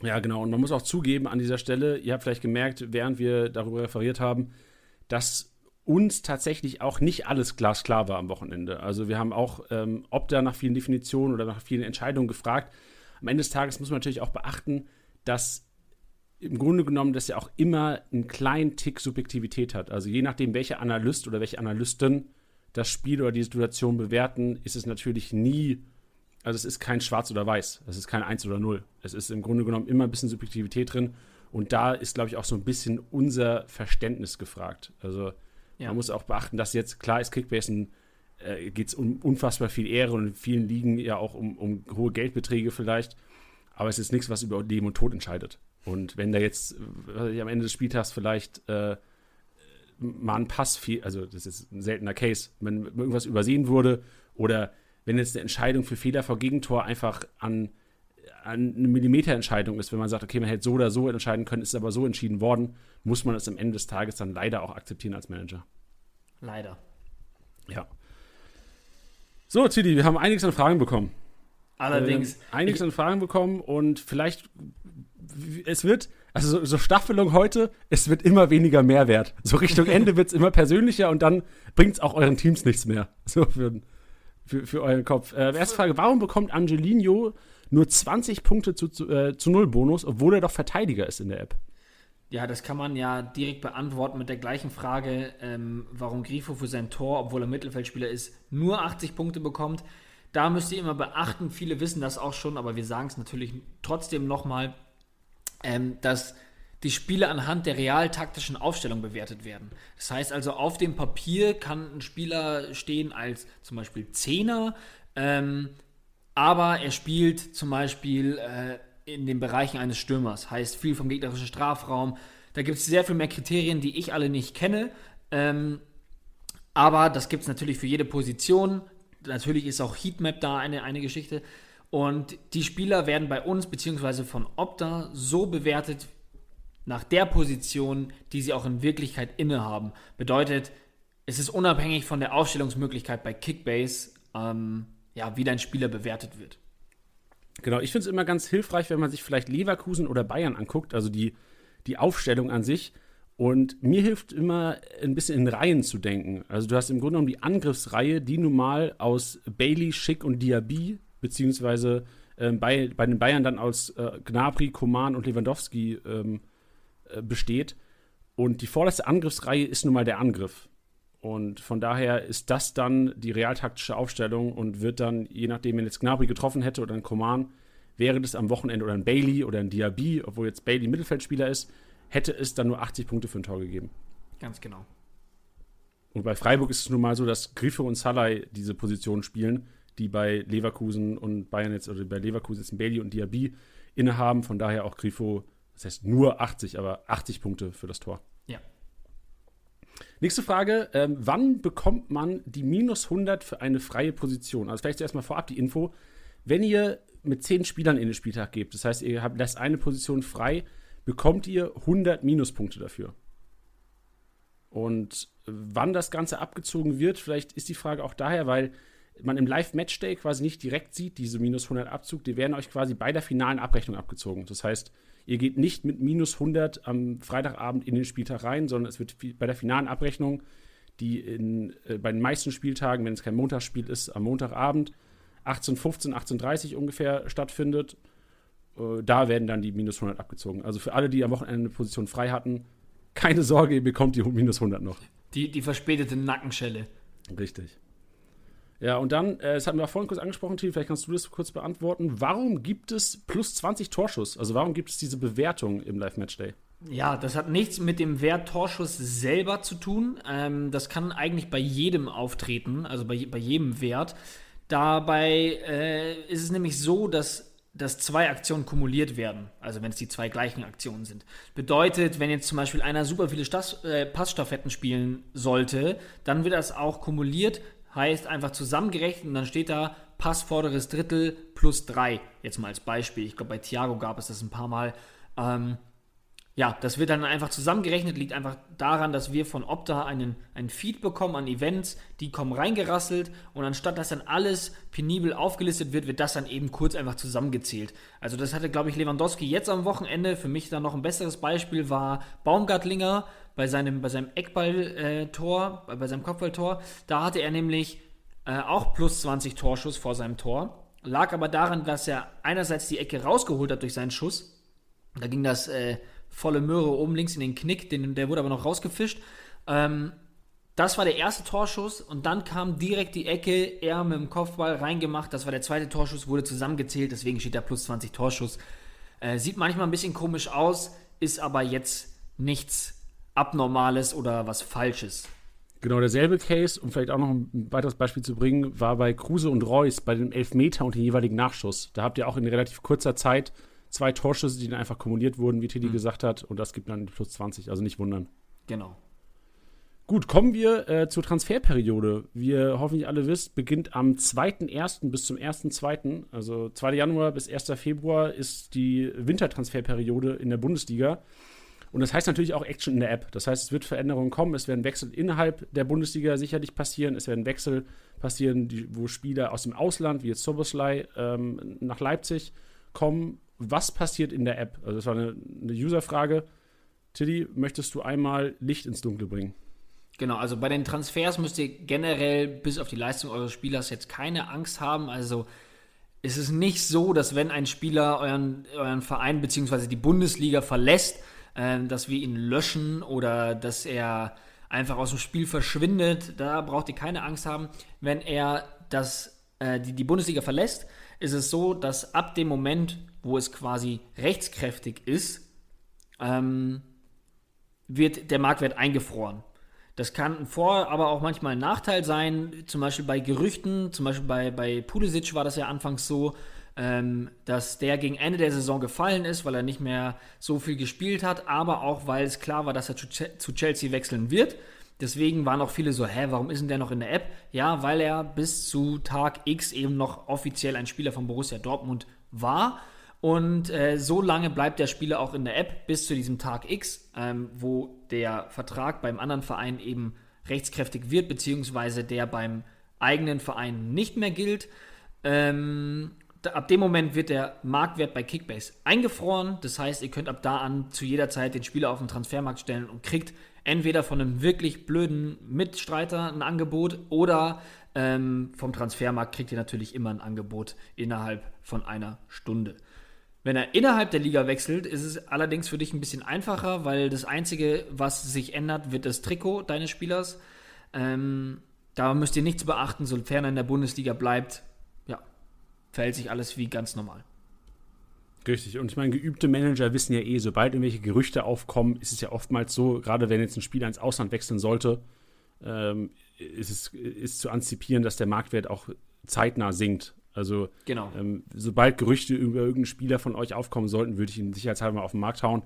Ja, genau. Und man muss auch zugeben an dieser Stelle, ihr habt vielleicht gemerkt, während wir darüber referiert haben, dass uns tatsächlich auch nicht alles glasklar war am Wochenende. Also wir haben auch, ähm, ob da nach vielen Definitionen oder nach vielen Entscheidungen gefragt, am Ende des Tages muss man natürlich auch beachten, dass im Grunde genommen das ja auch immer einen kleinen Tick Subjektivität hat. Also je nachdem, welcher Analyst oder welche Analystin das Spiel oder die Situation bewerten, ist es natürlich nie, also es ist kein Schwarz oder Weiß, es ist kein Eins oder Null. Es ist im Grunde genommen immer ein bisschen Subjektivität drin. Und da ist, glaube ich, auch so ein bisschen unser Verständnis gefragt. Also ja. man muss auch beachten, dass jetzt, klar ist Kickbase ein äh, geht es um unfassbar viel Ehre und in vielen Ligen ja auch um, um hohe Geldbeträge vielleicht. Aber es ist nichts, was über Leben und Tod entscheidet. Und wenn da jetzt äh, am Ende des Spieltags vielleicht äh, mal ein Pass, viel, also das ist ein seltener Case, wenn irgendwas übersehen wurde oder wenn jetzt eine Entscheidung für Fehler vor Gegentor einfach an, an eine Millimeterentscheidung ist, wenn man sagt, okay, man hätte so oder so entscheiden können, ist aber so entschieden worden, muss man es am Ende des Tages dann leider auch akzeptieren als Manager. Leider. Ja. So, Tidi, wir haben einiges an Fragen bekommen. Allerdings. Äh, einiges an Fragen bekommen und vielleicht, es wird, also so, so Staffelung heute, es wird immer weniger Mehrwert. So Richtung Ende wird es immer persönlicher und dann bringt es auch euren Teams nichts mehr. So für, für, für euren Kopf. Äh, erste Frage, warum bekommt Angelino nur 20 Punkte zu, zu, äh, zu Null Bonus, obwohl er doch Verteidiger ist in der App? Ja, das kann man ja direkt beantworten mit der gleichen Frage, ähm, warum Grifo für sein Tor, obwohl er Mittelfeldspieler ist, nur 80 Punkte bekommt. Da müsst ihr immer beachten, viele wissen das auch schon, aber wir sagen es natürlich trotzdem nochmal, ähm, dass die Spiele anhand der realtaktischen Aufstellung bewertet werden. Das heißt also, auf dem Papier kann ein Spieler stehen als zum Beispiel Zehner, ähm, aber er spielt zum Beispiel äh, in den Bereichen eines Stürmers. Heißt viel vom gegnerischen Strafraum. Da gibt es sehr viel mehr Kriterien, die ich alle nicht kenne. Ähm, aber das gibt es natürlich für jede Position. Natürlich ist auch Heatmap da eine, eine Geschichte. Und die Spieler werden bei uns beziehungsweise von Opta so bewertet nach der Position, die sie auch in Wirklichkeit innehaben. Bedeutet, es ist unabhängig von der Aufstellungsmöglichkeit bei Kickbase, ähm, ja, wie dein Spieler bewertet wird. Genau, ich finde es immer ganz hilfreich, wenn man sich vielleicht Leverkusen oder Bayern anguckt, also die, die Aufstellung an sich. Und mir hilft immer ein bisschen in Reihen zu denken. Also du hast im Grunde genommen die Angriffsreihe, die nun mal aus Bailey, Schick und Diaby, beziehungsweise äh, bei, bei den Bayern dann aus äh, Gnabry, Koman und Lewandowski ähm, äh, besteht. Und die vorletzte Angriffsreihe ist nun mal der Angriff. Und von daher ist das dann die realtaktische Aufstellung und wird dann, je nachdem, wenn jetzt Gnabry getroffen hätte oder ein Koman, wäre das am Wochenende oder ein Bailey oder ein Diaby, obwohl jetzt Bailey Mittelfeldspieler ist, hätte es dann nur 80 Punkte für ein Tor gegeben. Ganz genau. Und bei Freiburg ist es nun mal so, dass Griffe und Salai diese Position spielen, die bei Leverkusen und Bayern jetzt, oder bei Leverkusen jetzt ein Bailey und Diaby innehaben. Von daher auch Grifo, das heißt nur 80, aber 80 Punkte für das Tor. Nächste Frage: ähm, Wann bekommt man die minus 100 für eine freie Position? Also, vielleicht erstmal vorab die Info. Wenn ihr mit 10 Spielern in den Spieltag gebt, das heißt, ihr habt, lasst eine Position frei, bekommt ihr 100 Minuspunkte dafür. Und wann das Ganze abgezogen wird, vielleicht ist die Frage auch daher, weil man im Live-Matchday quasi nicht direkt sieht, diese minus 100 Abzug, die werden euch quasi bei der finalen Abrechnung abgezogen. Das heißt, ihr geht nicht mit minus 100 am Freitagabend in den Spieltag rein, sondern es wird bei der finalen Abrechnung, die in, äh, bei den meisten Spieltagen, wenn es kein Montagsspiel ist, am Montagabend 18.15, 18.30 ungefähr stattfindet, äh, da werden dann die minus 100 abgezogen. Also für alle, die am Wochenende eine Position frei hatten, keine Sorge, ihr bekommt die minus 100 noch. Die, die verspätete Nackenschelle. Richtig. Ja, und dann, äh, das hatten wir vorhin kurz angesprochen, Tim, vielleicht kannst du das kurz beantworten. Warum gibt es plus 20 Torschuss? Also warum gibt es diese Bewertung im Live-Match-Day? Ja, das hat nichts mit dem Wert Torschuss selber zu tun. Ähm, das kann eigentlich bei jedem auftreten, also bei, bei jedem Wert. Dabei äh, ist es nämlich so, dass dass zwei Aktionen kumuliert werden, also wenn es die zwei gleichen Aktionen sind. Bedeutet, wenn jetzt zum Beispiel einer super viele Stas äh, Passstaffetten spielen sollte, dann wird das auch kumuliert, heißt einfach zusammengerechnet und dann steht da Pass vorderes Drittel plus drei. Jetzt mal als Beispiel. Ich glaube, bei Thiago gab es das ein paar Mal. Ähm, ja, das wird dann einfach zusammengerechnet, liegt einfach daran, dass wir von Opta einen, einen Feed bekommen an Events, die kommen reingerasselt und anstatt dass dann alles penibel aufgelistet wird, wird das dann eben kurz einfach zusammengezählt. Also das hatte, glaube ich, Lewandowski jetzt am Wochenende. Für mich dann noch ein besseres Beispiel war Baumgartlinger bei seinem, bei seinem Eckballtor, äh, bei seinem Kopfballtor. Da hatte er nämlich äh, auch plus 20 Torschuss vor seinem Tor. Lag aber daran, dass er einerseits die Ecke rausgeholt hat durch seinen Schuss. Da ging das äh, volle Möhre oben links in den Knick, den, der wurde aber noch rausgefischt. Ähm, das war der erste Torschuss und dann kam direkt die Ecke, er mit dem Kopfball reingemacht. Das war der zweite Torschuss, wurde zusammengezählt, deswegen steht da plus 20 Torschuss. Äh, sieht manchmal ein bisschen komisch aus, ist aber jetzt nichts Abnormales oder was Falsches. Genau, derselbe Case, um vielleicht auch noch ein weiteres Beispiel zu bringen, war bei Kruse und Reus bei dem Elfmeter und dem jeweiligen Nachschuss. Da habt ihr auch in relativ kurzer Zeit zwei Torschüsse, die dann einfach kumuliert wurden, wie Teddy mhm. gesagt hat. Und das gibt dann plus 20, also nicht wundern. Genau. Gut, kommen wir äh, zur Transferperiode. Wie ihr hoffentlich alle wisst, beginnt am 2.1. bis zum 1.2., also 2. Januar bis 1. Februar ist die Wintertransferperiode in der Bundesliga. Und das heißt natürlich auch Action in der App. Das heißt, es wird Veränderungen kommen, es werden Wechsel innerhalb der Bundesliga sicherlich passieren, es werden Wechsel passieren, die, wo Spieler aus dem Ausland, wie jetzt Soboslai, ähm, nach Leipzig kommen was passiert in der App? Also das war eine, eine User-Frage. Tilly, möchtest du einmal Licht ins Dunkle bringen? Genau, also bei den Transfers müsst ihr generell bis auf die Leistung eures Spielers jetzt keine Angst haben. Also es ist nicht so, dass wenn ein Spieler euren, euren Verein bzw. die Bundesliga verlässt, äh, dass wir ihn löschen oder dass er einfach aus dem Spiel verschwindet. Da braucht ihr keine Angst haben. Wenn er das, äh, die, die Bundesliga verlässt, ist es so, dass ab dem Moment, wo es quasi rechtskräftig ist, ähm, wird der Marktwert eingefroren. Das kann ein Vor-, aber auch manchmal ein Nachteil sein, zum Beispiel bei Gerüchten, zum Beispiel bei, bei Pulisic war das ja anfangs so, ähm, dass der gegen Ende der Saison gefallen ist, weil er nicht mehr so viel gespielt hat, aber auch weil es klar war, dass er zu, zu Chelsea wechseln wird. Deswegen waren auch viele so, hä, warum ist denn der noch in der App? Ja, weil er bis zu Tag X eben noch offiziell ein Spieler von Borussia Dortmund war und äh, so lange bleibt der Spieler auch in der App bis zu diesem Tag X, ähm, wo der Vertrag beim anderen Verein eben rechtskräftig wird, beziehungsweise der beim eigenen Verein nicht mehr gilt. Ähm, ab dem Moment wird der Marktwert bei Kickbase eingefroren. Das heißt, ihr könnt ab da an zu jeder Zeit den Spieler auf den Transfermarkt stellen und kriegt entweder von einem wirklich blöden Mitstreiter ein Angebot oder ähm, vom Transfermarkt kriegt ihr natürlich immer ein Angebot innerhalb von einer Stunde. Wenn er innerhalb der Liga wechselt, ist es allerdings für dich ein bisschen einfacher, weil das Einzige, was sich ändert, wird das Trikot deines Spielers. Ähm, da müsst ihr nichts beachten, sofern er in der Bundesliga bleibt. Ja, verhält sich alles wie ganz normal. Richtig. Und ich meine, geübte Manager wissen ja eh, sobald irgendwelche Gerüchte aufkommen, ist es ja oftmals so, gerade wenn jetzt ein Spieler ins Ausland wechseln sollte, ähm, ist es ist zu antizipieren, dass der Marktwert auch zeitnah sinkt. Also, genau. ähm, sobald Gerüchte über irgendeinen Spieler von euch aufkommen sollten, würde ich ihn sicherheitshalber mal auf den Markt hauen.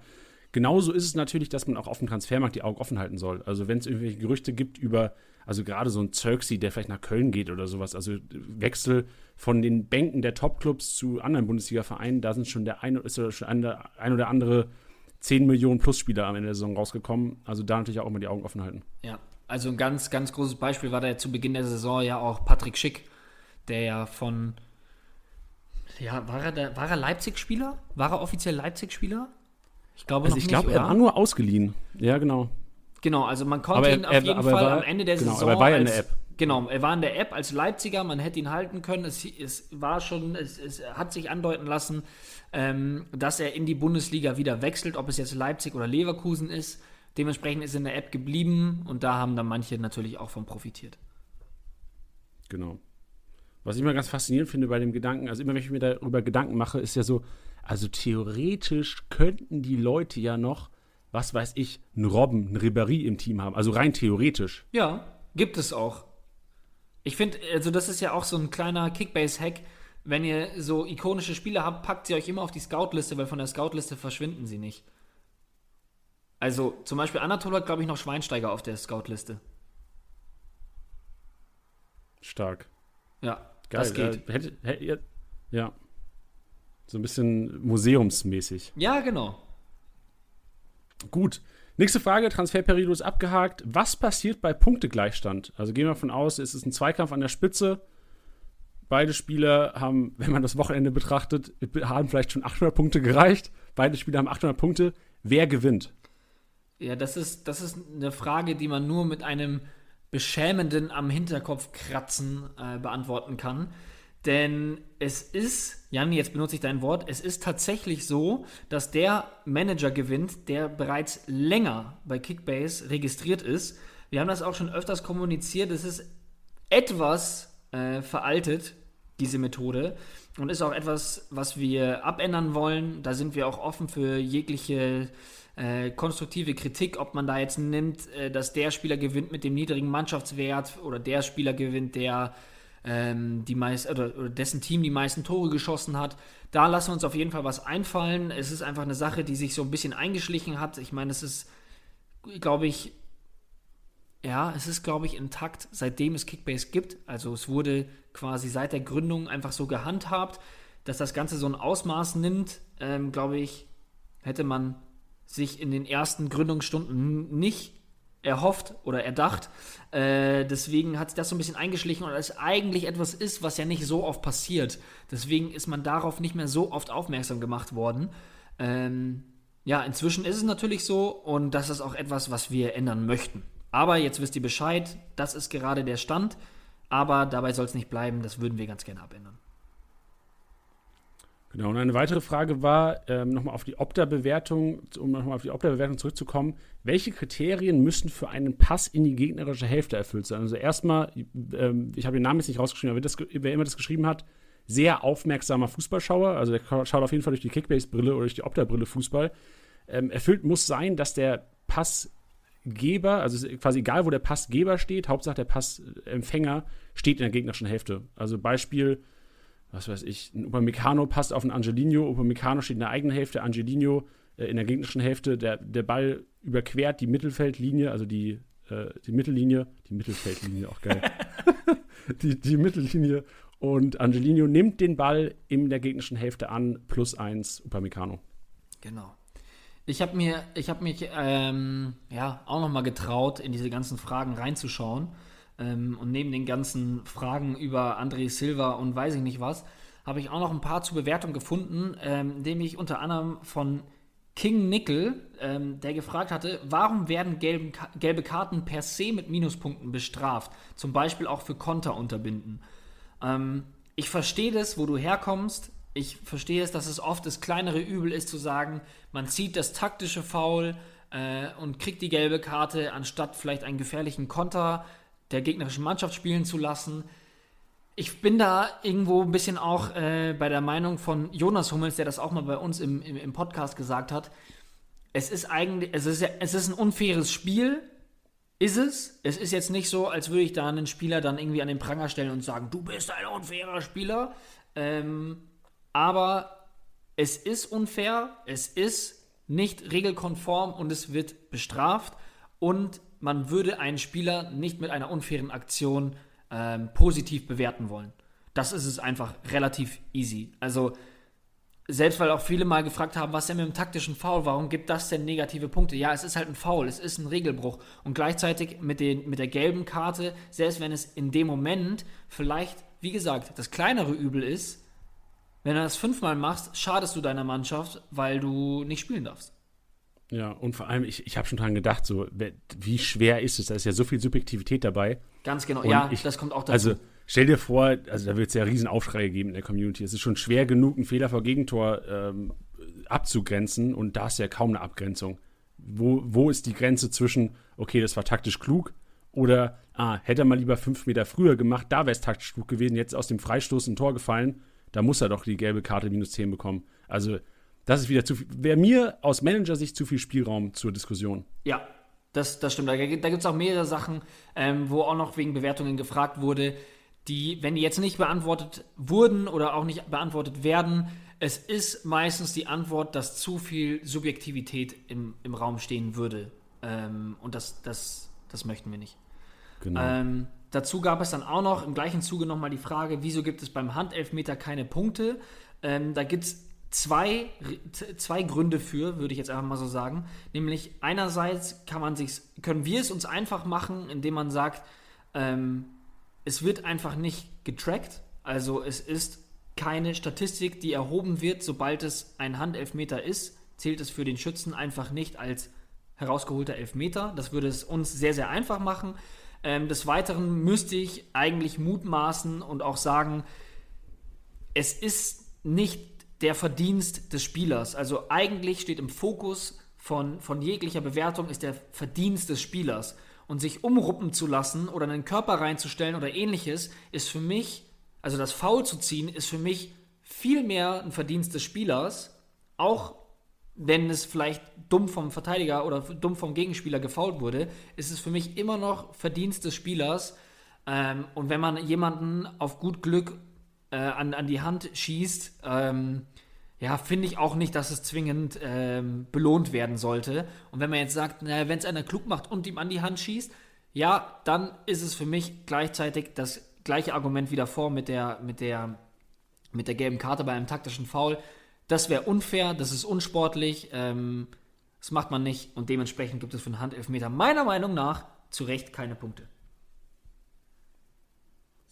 genauso ist es natürlich, dass man auch auf dem Transfermarkt die Augen offen halten soll. Also wenn es irgendwelche Gerüchte gibt über, also gerade so ein Zirksi, der vielleicht nach Köln geht oder sowas, also Wechsel von den Bänken der Topclubs zu anderen Bundesliga-Vereinen, da sind schon der ein, ist schon ein, ein oder andere 10 Millionen Plus-Spieler am Ende der Saison rausgekommen. Also da natürlich auch immer die Augen offen halten. Ja, also ein ganz, ganz großes Beispiel war da zu Beginn der Saison ja auch Patrick Schick, der ja von ja, war er, da, war er Leipzig-Spieler? War er offiziell Leipzig-Spieler? Ich glaube also ich glaube, er war nur ausgeliehen. Ja, genau. Genau, also man konnte ihn auf er, jeden Fall war, am Ende der genau, Saison. Er war ja in der App. Genau, er war in der App als Leipziger, man hätte ihn halten können. Es, es war schon, es, es, hat sich andeuten lassen, ähm, dass er in die Bundesliga wieder wechselt, ob es jetzt Leipzig oder Leverkusen ist. Dementsprechend ist er in der App geblieben und da haben dann manche natürlich auch von profitiert. Genau. Was ich immer ganz faszinierend finde bei dem Gedanken, also immer wenn ich mir darüber Gedanken mache, ist ja so, also theoretisch könnten die Leute ja noch, was weiß ich, einen Robben, einen Ribéry im Team haben. Also rein theoretisch. Ja, gibt es auch. Ich finde, also das ist ja auch so ein kleiner Kickbase-Hack. Wenn ihr so ikonische Spieler habt, packt sie euch immer auf die Scout-Liste, weil von der Scout-Liste verschwinden sie nicht. Also zum Beispiel Anatol hat, glaube ich, noch Schweinsteiger auf der Scout-Liste. Stark. Ja. Geil. Das geht. Äh, hätte, hätte, ja. So ein bisschen museumsmäßig. Ja, genau. Gut. Nächste Frage, Transferperiode ist abgehakt. Was passiert bei Punktegleichstand? Also gehen wir davon aus, es ist ein Zweikampf an der Spitze. Beide Spieler haben, wenn man das Wochenende betrachtet, haben vielleicht schon 800 Punkte gereicht. Beide Spieler haben 800 Punkte. Wer gewinnt? Ja, das ist, das ist eine Frage, die man nur mit einem beschämenden am Hinterkopf kratzen äh, beantworten kann. Denn es ist, Jan, jetzt benutze ich dein Wort, es ist tatsächlich so, dass der Manager gewinnt, der bereits länger bei Kickbase registriert ist. Wir haben das auch schon öfters kommuniziert. Es ist etwas äh, veraltet, diese Methode. Und ist auch etwas, was wir abändern wollen. Da sind wir auch offen für jegliche äh, konstruktive Kritik, ob man da jetzt nimmt, äh, dass der Spieler gewinnt mit dem niedrigen Mannschaftswert oder der Spieler gewinnt, der ähm, die meist, oder, oder, dessen Team die meisten Tore geschossen hat. Da lassen wir uns auf jeden Fall was einfallen. Es ist einfach eine Sache, die sich so ein bisschen eingeschlichen hat. Ich meine, es ist, glaube ich, ja, es ist, glaube ich, intakt, seitdem es Kickbase gibt. Also es wurde quasi seit der Gründung einfach so gehandhabt, dass das Ganze so ein Ausmaß nimmt, ähm, glaube ich, hätte man sich in den ersten Gründungsstunden nicht erhofft oder erdacht. Äh, deswegen hat sich das so ein bisschen eingeschlichen und es eigentlich etwas ist, was ja nicht so oft passiert. Deswegen ist man darauf nicht mehr so oft aufmerksam gemacht worden. Ähm, ja, inzwischen ist es natürlich so und das ist auch etwas, was wir ändern möchten. Aber jetzt wisst ihr Bescheid, das ist gerade der Stand. Aber dabei soll es nicht bleiben, das würden wir ganz gerne abändern. Genau, und eine weitere Frage war, ähm, nochmal auf die Opta-Bewertung, um nochmal auf die Opta-Bewertung zurückzukommen, welche Kriterien müssen für einen Pass in die gegnerische Hälfte erfüllt sein? Also erstmal, ähm, ich habe den Namen jetzt nicht rausgeschrieben, aber das, wer immer das geschrieben hat, sehr aufmerksamer Fußballschauer, also der schaut auf jeden Fall durch die Kickbase-Brille oder durch die Opta-Brille Fußball. Ähm, erfüllt muss sein, dass der Passgeber, also quasi egal, wo der Passgeber steht, Hauptsache der Passempfänger steht in der gegnerischen Hälfte. Also Beispiel, was weiß ich, ein Upamecano passt auf einen Angelino, Upamecano steht in der eigenen Hälfte, Angelino äh, in der gegnerischen Hälfte, der, der Ball überquert die Mittelfeldlinie, also die, äh, die Mittellinie, die Mittelfeldlinie, auch geil, die, die Mittellinie und Angelino nimmt den Ball in der gegnerischen Hälfte an, plus eins Upamecano. Genau. Ich habe mir, ich habe mich ähm, ja auch noch mal getraut, in diese ganzen Fragen reinzuschauen ähm, und neben den ganzen Fragen über André Silva und weiß ich nicht was, habe ich auch noch ein paar zur Bewertung gefunden, ähm, indem ich unter anderem von King Nickel, ähm, der gefragt hatte, warum werden gelben, gelbe Karten per se mit Minuspunkten bestraft? Zum Beispiel auch für Konter unterbinden. Ähm, ich verstehe das, wo du herkommst. Ich verstehe es, dass es oft das kleinere Übel ist, zu sagen, man zieht das taktische Foul äh, und kriegt die gelbe Karte, anstatt vielleicht einen gefährlichen Konter der gegnerischen Mannschaft spielen zu lassen. Ich bin da irgendwo ein bisschen auch äh, bei der Meinung von Jonas Hummels, der das auch mal bei uns im, im, im Podcast gesagt hat. Es ist eigentlich, es ist, es ist ein unfaires Spiel, ist es. Es ist jetzt nicht so, als würde ich da einen Spieler dann irgendwie an den Pranger stellen und sagen, du bist ein unfairer Spieler. Ähm, aber es ist unfair, es ist nicht regelkonform und es wird bestraft und man würde einen Spieler nicht mit einer unfairen Aktion ähm, positiv bewerten wollen. Das ist es einfach relativ easy. Also selbst weil auch viele mal gefragt haben, was denn mit dem taktischen Foul, warum gibt das denn negative Punkte? Ja, es ist halt ein Foul, es ist ein Regelbruch. Und gleichzeitig mit, den, mit der gelben Karte, selbst wenn es in dem Moment vielleicht, wie gesagt, das kleinere Übel ist, wenn du das fünfmal machst, schadest du deiner Mannschaft, weil du nicht spielen darfst. Ja, und vor allem, ich, ich habe schon dran gedacht, so, wie schwer ist es? Da ist ja so viel Subjektivität dabei. Ganz genau, Und ja, ich- das kommt auch dazu. Also stell dir vor, also da wird es ja riesen Aufschrei geben in der Community. Es ist schon schwer genug, einen Fehler vor Gegentor ähm, abzugrenzen und da ist ja kaum eine Abgrenzung. Wo, wo ist die Grenze zwischen, okay, das war taktisch klug oder, ah, hätte er mal lieber fünf Meter früher gemacht, da wäre es taktisch klug gewesen, jetzt aus dem Freistoß ein Tor gefallen, da muss er doch die gelbe Karte minus 10 bekommen. Also das ist wieder zu viel, wäre mir aus Manager-Sicht zu viel Spielraum zur Diskussion. Ja, das, das stimmt. Da, gibt es auch mehrere Sachen, ähm, wo auch noch wegen Bewertungen gefragt wurde, die, wenn die jetzt nicht beantwortet wurden oder auch nicht beantwortet werden, es ist meistens die Antwort, dass zu viel Subjektivität im, im Raum stehen würde. Ähm, und das, das, das möchten wir nicht. Genau. Ähm, dazu gab es dann auch noch im gleichen Zuge nochmal die Frage, wieso gibt es beim Handelfmeter keine Punkte? Ähm, da gibt es zwei, zwei Gründe für, würde ich jetzt einfach mal so sagen. Nämlich einerseits kann man sich's, können wir es uns einfach machen, indem man sagt, ähm, es wird einfach nicht getrackt. Also es ist keine Statistik, die erhoben wird, sobald es ein Handelfmeter ist, zählt es für den Schützen einfach nicht als herausgeholter Elfmeter. Das würde es uns sehr, sehr einfach machen. Ähm, des Weiteren müsste ich eigentlich mutmaßen und auch sagen, es ist nicht der Verdienst des Spielers. Also eigentlich steht im Fokus von, von jeglicher Bewertung ist der Verdienst des Spielers. Und sich umruppen zu lassen oder einen Körper reinzustellen oder ähnliches, ist für mich, also das Foul zu ziehen, ist für mich viel mehr ein Verdienst des Spielers, auch wenn es vielleicht dumm vom Verteidiger oder dumm vom Gegenspieler gefault wurde, ist es für mich immer noch Verdienst des Spielers. Ähm, und wenn man jemanden auf gut Glück äh, an, an die Hand schießt, ähm, ja, finde ich auch nicht, dass es zwingend ähm, belohnt werden sollte. Und wenn man jetzt sagt, naja, wenn es einer klug macht und ihm an die Hand schießt, ja, dann ist es für mich gleichzeitig das gleiche Argument wie davor mit der, mit der, mit der gelben Karte bei einem taktischen Foul. Das wäre unfair, das ist unsportlich, ähm, das macht man nicht und dementsprechend gibt es für einen Handelfmeter meiner Meinung nach zu Recht keine Punkte.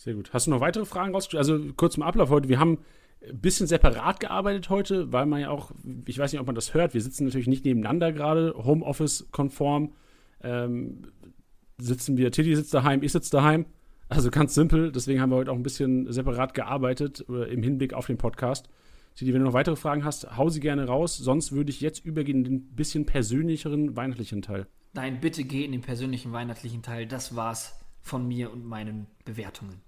Sehr gut. Hast du noch weitere Fragen rausgestellt? Also kurz zum Ablauf heute. Wir haben ein bisschen separat gearbeitet heute, weil man ja auch, ich weiß nicht, ob man das hört, wir sitzen natürlich nicht nebeneinander gerade, Homeoffice-konform. Ähm, sitzen wir, Tilly sitzt daheim, ich sitze daheim. Also ganz simpel. Deswegen haben wir heute auch ein bisschen separat gearbeitet äh, im Hinblick auf den Podcast. Tilly, wenn du noch weitere Fragen hast, hau sie gerne raus. Sonst würde ich jetzt übergehen in den bisschen persönlicheren, weihnachtlichen Teil. Nein, bitte geh in den persönlichen weihnachtlichen Teil. Das war's von mir und meinen Bewertungen.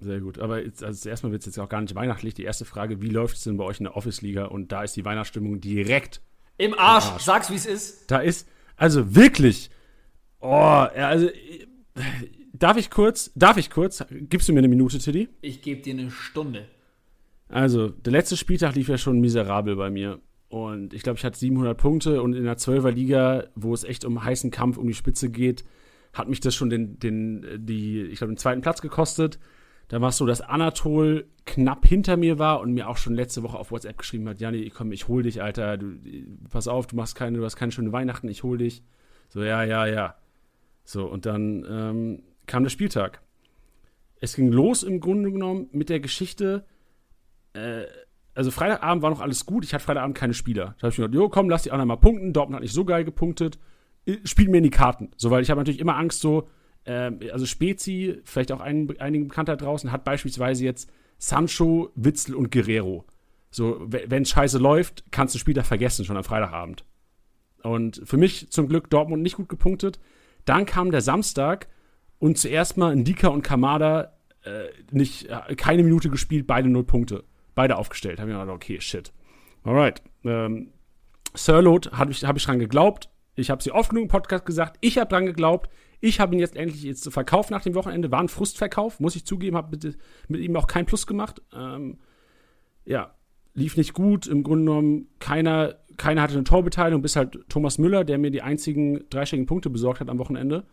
Sehr gut. Aber jetzt, also erstmal wird es jetzt auch gar nicht weihnachtlich. Die erste Frage, wie läuft es denn bei euch in der Office-Liga? Und da ist die Weihnachtsstimmung direkt. Im Arsch, Arsch. sag's wie es ist. Da ist, also wirklich, oh, ja, also, darf ich kurz, darf ich kurz, gibst du mir eine Minute, Tiddy? Ich gebe dir eine Stunde. Also, der letzte Spieltag lief ja schon miserabel bei mir. Und ich glaube, ich hatte 700 Punkte und in der 12er Liga, wo es echt um heißen Kampf um die Spitze geht, hat mich das schon den, den, die, ich glaube, den zweiten Platz gekostet. Da war es so, dass Anatol knapp hinter mir war und mir auch schon letzte Woche auf WhatsApp geschrieben hat, Jani, komm, ich hol dich, Alter, du, pass auf, du machst keine, du hast keine schöne Weihnachten, ich hol dich. So, ja, ja, ja. So, und dann ähm, kam der Spieltag. Es ging los im Grunde genommen mit der Geschichte, äh, also Freitagabend war noch alles gut, ich hatte Freitagabend keine Spieler. Da habe ich mir gedacht, jo, komm, lass die anderen mal punkten. Dortmund hat nicht so geil gepunktet. Äh, Spielt mir in die Karten. So, weil ich habe natürlich immer Angst, so, also Spezi, vielleicht auch ein, einigen Bekannter draußen, hat beispielsweise jetzt Sancho, Witzel und Guerrero. So, wenn es scheiße läuft, kannst du Spieler vergessen, schon am Freitagabend. Und für mich zum Glück Dortmund nicht gut gepunktet. Dann kam der Samstag und zuerst mal Ndika und Kamada äh, nicht, äh, keine Minute gespielt, beide null Punkte. Beide aufgestellt. Habe ich mir gedacht, okay, shit. Alright. Ähm, Sirlot habe ich, hab ich dran geglaubt. Ich habe sie oft genug im Podcast gesagt. Ich habe dran geglaubt. Ich habe ihn jetzt endlich jetzt verkauft nach dem Wochenende. War ein Frustverkauf, muss ich zugeben. Habe mit, ihm auch kein Plus gemacht. Ähm, ja, lief nicht gut. Im Grunde genommen keiner keiner hatte eine Torbeteiligung, bis halt Thomas Müller, der mir die einzigen dreistelligen Punkte besorgt hat am Wochenende.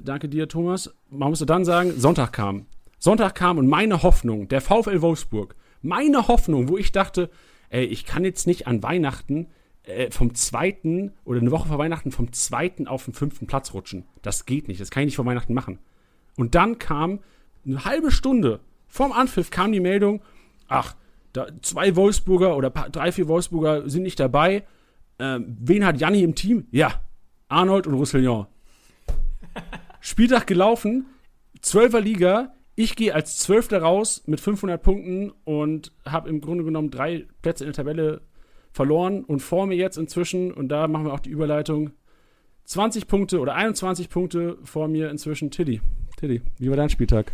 Danke dir, Thomas. Man musste dann sagen, Sonntag kam. Sonntag kam und meine Hoffnung, der VfL Wolfsburg, meine Hoffnung, wo ich dachte, ey, ich kann jetzt nicht an Weihnachten äh, vom zweiten oder eine Woche vor Weihnachten vom zweiten auf den fünften Platz rutschen. Das geht nicht. Das kann ich nicht vor Weihnachten machen. Und dann kam eine halbe Stunde vorm Anpfiff kam die Meldung, ach, da, zwei Wolfsburger oder drei, vier Wolfsburger sind nicht dabei. Ähm, wen hat Janni im Team? Ja, Arnold und Roussillon. Spieltag gelaufen, 12er Liga. Ich gehe als Zwölfter raus mit 500 Punkten und habe im Grunde genommen drei Plätze in der Tabelle verloren und vor mir jetzt inzwischen, und da machen wir auch die Überleitung, 20 Punkte oder 21 Punkte vor mir inzwischen Tilly. Tilly, wie war dein Spieltag?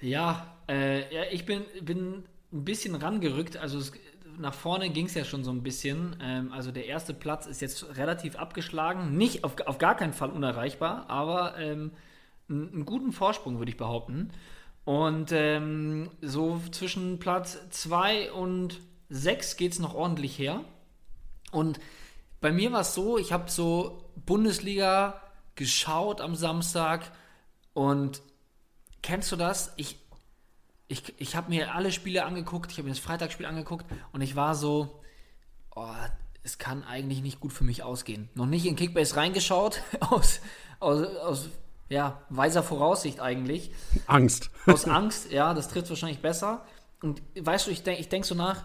Ja, äh, ja ich bin, bin ein bisschen rangerückt. Also es, nach vorne ging es ja schon so ein bisschen. Ähm, also der erste Platz ist jetzt relativ abgeschlagen. Nicht auf, auf gar keinen Fall unerreichbar, aber ähm, einen, guten Vorsprung, würde ich behaupten. Und ähm, so zwischen Platz 2 und 6 geht es noch ordentlich her. Und bei mir war es so, ich habe so Bundesliga geschaut am Samstag und kennst du das? Ich, ich, ich habe mir alle Spiele angeguckt, ich habe mir das Freitagsspiel angeguckt und ich war so, oh, es kann eigentlich nicht gut für mich ausgehen. Noch nicht in Kickbase reingeschaut, aus, aus, aus ja, weiser Voraussicht eigentlich. Angst. Aus Angst, ja, das trifft wahrscheinlich besser. Und weißt du, ich denke ich denk so nach,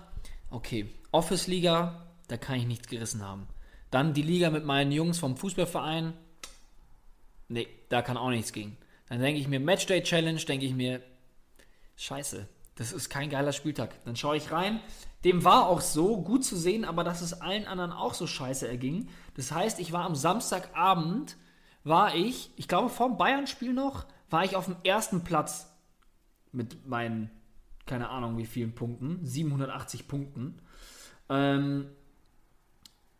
okay, Office-Liga, da kann ich nichts gerissen haben. Dann die Liga mit meinen Jungs vom Fußballverein, nee, da kann auch nichts gehen. Dann denke ich mir, Matchday Challenge, denke ich mir, scheiße, das ist kein geiler Spieltag. Dann schaue ich rein. Dem war auch so gut zu sehen, aber dass es allen anderen auch so scheiße erging. Das heißt, ich war am Samstagabend, war ich, ich glaube vom Bayern-Spiel noch, war ich auf dem ersten Platz mit meinen keine Ahnung wie vielen Punkten, 780 Punkten. Ähm,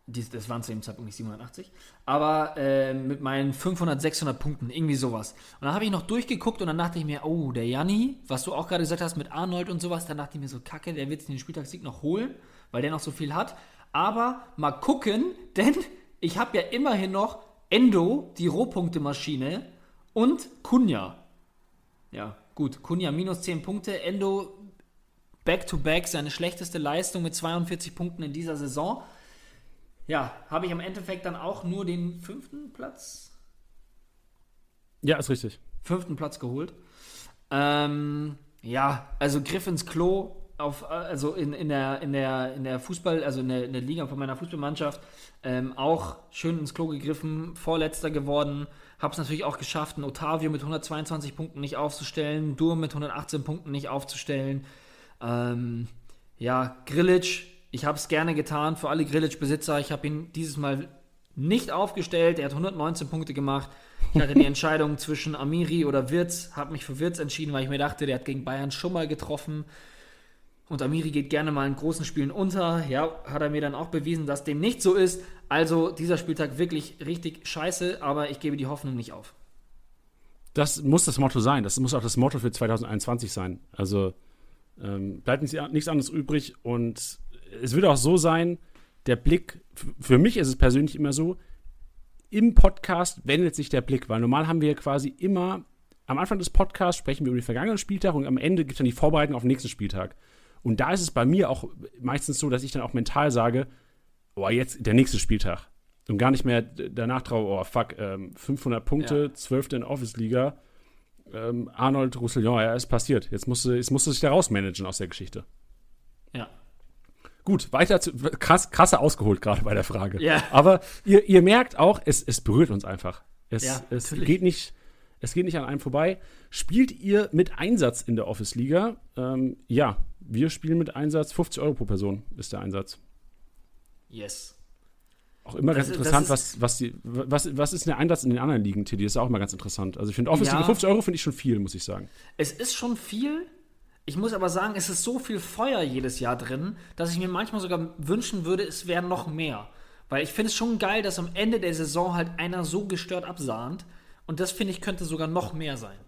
dies, das waren zu dem Zeitpunkt nicht 780, aber äh, mit meinen 500, 600 Punkten, irgendwie sowas. Und dann habe ich noch durchgeguckt und dann dachte ich mir, oh, der Janni, was du auch gerade gesagt hast mit Arnold und sowas, dann dachte ich mir so, kacke, der wird den Spieltagssieg noch holen, weil der noch so viel hat. Aber mal gucken, denn ich habe ja immerhin noch Endo, die Rohpunktemaschine und Kunja. Ja, gut, Kunja minus 10 Punkte, Endo back-to-back -back seine schlechteste Leistung mit 42 Punkten in dieser Saison. Ja, habe ich im Endeffekt dann auch nur den fünften Platz? Ja, ist richtig. Fünften Platz geholt. Ähm, ja, also Griff ins Klo auf, also in, in, der, in, der, in der Fußball, also in der, in der Liga von meiner Fußballmannschaft, ähm, auch schön ins Klo gegriffen, vorletzter geworden. Habe es natürlich auch geschafft, einen Otavio mit 122 Punkten nicht aufzustellen, Dur mit 118 Punkten nicht aufzustellen. Ähm, ja, Grillitsch, ich habe es gerne getan für alle Grillitsch-Besitzer. Ich habe ihn dieses Mal nicht aufgestellt. Er hat 119 Punkte gemacht. Ich hatte die Entscheidung zwischen Amiri oder Wirtz, habe mich für Wirtz entschieden, weil ich mir dachte, der hat gegen Bayern schon mal getroffen. Und Amiri geht gerne mal in großen Spielen unter. Ja, hat er mir dann auch bewiesen, dass dem nicht so ist. Also dieser Spieltag wirklich richtig scheiße, aber ich gebe die Hoffnung nicht auf. Das muss das Motto sein. Das muss auch das Motto für 2021 sein. Also ähm, bleibt nichts anderes übrig. Und es wird auch so sein, der Blick, für mich ist es persönlich immer so, im Podcast wendet sich der Blick, weil normal haben wir quasi immer, am Anfang des Podcasts sprechen wir über den vergangenen Spieltag und am Ende gibt es dann die Vorbereitung auf den nächsten Spieltag. Und da ist es bei mir auch meistens so, dass ich dann auch mental sage, oh, jetzt der nächste Spieltag. Und gar nicht mehr danach traue, oh, fuck, ähm, 500 Punkte, ja. 12. in Office-Liga ähm, Arnold Roussillon, ja, ist passiert. Jetzt musste, jetzt musste sich da rausmanagen aus der Geschichte. Ja. Gut, weiter zu. Krass, krasser ausgeholt gerade bei der Frage. Ja. Aber ihr, ihr merkt auch, es, es berührt uns einfach. Es, ja, es geht nicht. Es geht nicht an einem vorbei. Spielt ihr mit Einsatz in der Office-Liga? Ähm, ja, wir spielen mit Einsatz. 50 Euro pro Person ist der Einsatz. Yes. Auch immer das, ganz interessant, was, was, die, was, was ist der Einsatz in den anderen Ligen, Tilly? Das ist auch immer ganz interessant. Also ich finde Office ja, 50 Euro finde ich schon viel, muss ich sagen. Es ist schon viel. Ich muss aber sagen, es ist so viel Feuer jedes Jahr drin, dass ich mir manchmal sogar wünschen würde, es wäre noch mehr. Weil ich finde es schon geil, dass am Ende der Saison halt einer so gestört absahnt. Und das finde ich könnte sogar noch mehr sein.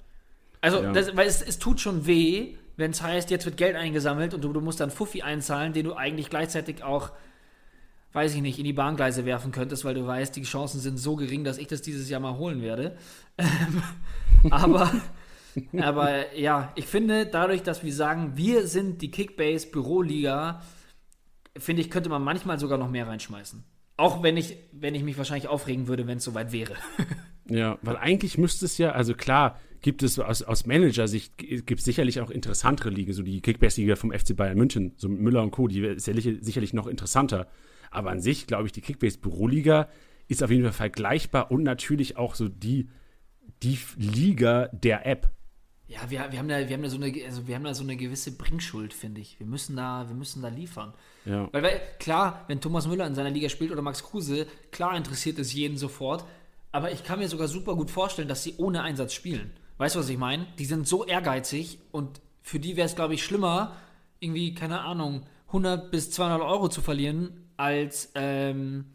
Also, ja. das, weil es, es tut schon weh, wenn es heißt, jetzt wird Geld eingesammelt und du, du musst dann Fuffi einzahlen, den du eigentlich gleichzeitig auch weiß ich nicht, in die Bahngleise werfen könntest, weil du weißt, die Chancen sind so gering, dass ich das dieses Jahr mal holen werde. Ähm, aber, aber ja, ich finde, dadurch, dass wir sagen, wir sind die Kickbase Büroliga, finde ich, könnte man manchmal sogar noch mehr reinschmeißen. Auch wenn ich, wenn ich mich wahrscheinlich aufregen würde, wenn es soweit wäre. Ja, weil eigentlich müsste es ja, also klar, gibt es aus, aus Manager-Sicht, gibt es sicherlich auch interessantere Ligen, so die Kickbase-Liga vom FC Bayern München, so Müller und Co., die ist ja sicherlich noch interessanter. Aber an sich, glaube ich, die Kickbase-Büroliga ist auf jeden Fall vergleichbar und natürlich auch so die, die Liga der App. Ja, wir, wir, haben da, wir, haben da so eine, also wir haben da so eine gewisse Bringschuld, finde ich. Wir müssen da, wir müssen da liefern. Ja. Weil, weil, klar, wenn Thomas Müller in seiner Liga spielt oder Max Kruse, klar interessiert es jeden sofort. Aber ich kann mir sogar super gut vorstellen, dass sie ohne Einsatz spielen. Weißt du, was ich meine? Die sind so ehrgeizig und für die wäre es, glaube ich, schlimmer, irgendwie, keine Ahnung, 100 bis 200 Euro zu verlieren, als ähm,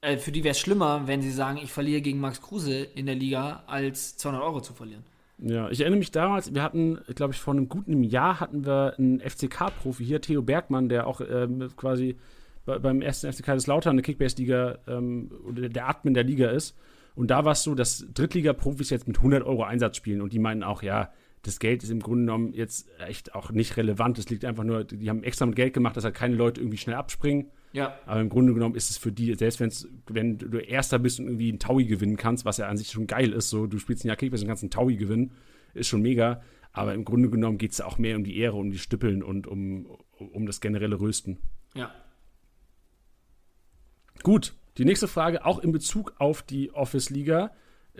äh, für die wäre es schlimmer, wenn sie sagen, ich verliere gegen Max Kruse in der Liga, als 200 Euro zu verlieren. Ja, ich erinnere mich damals, wir hatten, glaube ich, vor einem guten Jahr hatten wir einen FCK-Profi hier, Theo Bergmann, der auch ähm, quasi beim ersten FC Kaiserslautern eine Kickbase-Liga ähm, oder der Admin der Liga ist. Und da war es so, dass Drittliga-Profis jetzt mit 100 Euro Einsatz spielen und die meinen auch, ja, das Geld ist im Grunde genommen jetzt echt auch nicht relevant. Es liegt einfach nur, die haben extra mit Geld gemacht, dass halt keine Leute irgendwie schnell abspringen. Ja. Aber im Grunde genommen ist es für die, selbst wenn's, wenn du Erster bist und irgendwie einen Taui gewinnen kannst, was ja an sich schon geil ist, so du spielst ein Jahr Kickbase und kannst einen Taui gewinnen, ist schon mega. Aber im Grunde genommen geht es auch mehr um die Ehre, um die Stüppeln und um, um das generelle Rösten. Ja. Gut, die nächste Frage, auch in Bezug auf die Office-Liga,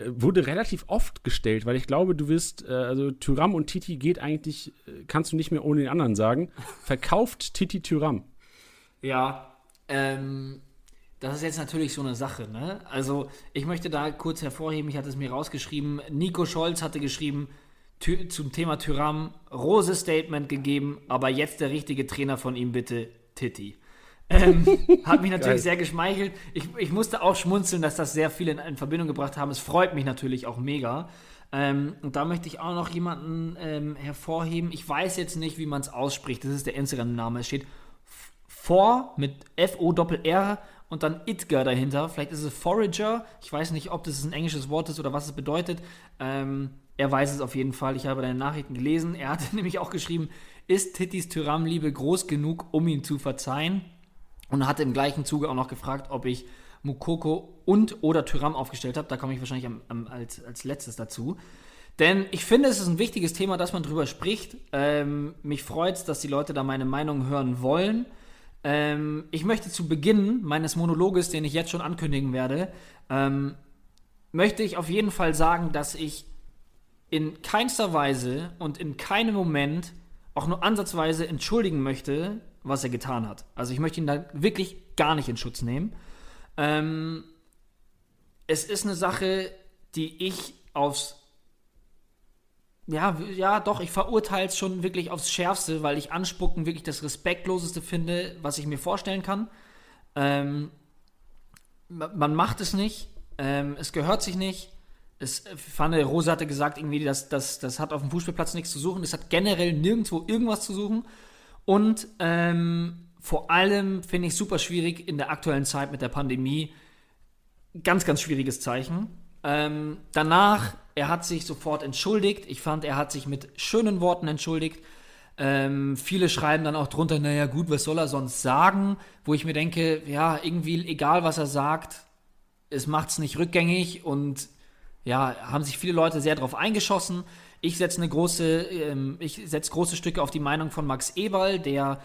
wurde relativ oft gestellt, weil ich glaube, du wirst, äh, also Tyram und Titi geht eigentlich, äh, kannst du nicht mehr ohne den anderen sagen. Verkauft Titi Tyram? Ja, ähm, das ist jetzt natürlich so eine Sache, ne? Also, ich möchte da kurz hervorheben, ich hatte es mir rausgeschrieben, Nico Scholz hatte geschrieben, zum Thema Tyram, Rose Statement gegeben, aber jetzt der richtige Trainer von ihm bitte, Titi. Ähm, hat mich natürlich Geil. sehr geschmeichelt. Ich, ich, musste auch schmunzeln, dass das sehr viele in, in, Verbindung gebracht haben. Es freut mich natürlich auch mega. Ähm, und da möchte ich auch noch jemanden ähm, hervorheben. Ich weiß jetzt nicht, wie man es ausspricht. Das ist der Instagram-Name. Es steht vor mit F-O-R-R und dann Itger dahinter. Vielleicht ist es Forager. Ich weiß nicht, ob das ein englisches Wort ist oder was es bedeutet. Ähm, er weiß es auf jeden Fall. Ich habe deine Nachrichten gelesen. Er hatte nämlich auch geschrieben, ist Tittis Tyram-Liebe groß genug, um ihn zu verzeihen? Und hatte im gleichen Zuge auch noch gefragt, ob ich Mukoko und oder Tyram aufgestellt habe. Da komme ich wahrscheinlich am, am, als, als letztes dazu. Denn ich finde, es ist ein wichtiges Thema, dass man drüber spricht. Ähm, mich freut es, dass die Leute da meine Meinung hören wollen. Ähm, ich möchte zu Beginn meines Monologes, den ich jetzt schon ankündigen werde, ähm, möchte ich auf jeden Fall sagen, dass ich in keinster Weise und in keinem Moment auch nur ansatzweise entschuldigen möchte, was er getan hat. Also ich möchte ihn da wirklich gar nicht in Schutz nehmen. Ähm, es ist eine Sache, die ich aufs ja, ja, doch, ich verurteile es schon wirklich aufs Schärfste, weil ich Anspucken wirklich das Respektloseste finde, was ich mir vorstellen kann. Ähm, man macht es nicht, ähm, es gehört sich nicht. Es, Fanne Rose hatte gesagt, irgendwie, das, das, das hat auf dem Fußballplatz nichts zu suchen. Es hat generell nirgendwo irgendwas zu suchen. Und ähm, vor allem finde ich super schwierig in der aktuellen Zeit mit der Pandemie. Ganz, ganz schwieriges Zeichen. Ähm, danach, er hat sich sofort entschuldigt. Ich fand, er hat sich mit schönen Worten entschuldigt. Ähm, viele schreiben dann auch drunter, naja gut, was soll er sonst sagen? Wo ich mir denke, ja, irgendwie egal, was er sagt, es macht es nicht rückgängig und ja, haben sich viele Leute sehr darauf eingeschossen. Ich setze große, ähm, ich große Stücke auf die Meinung von Max Eberl, der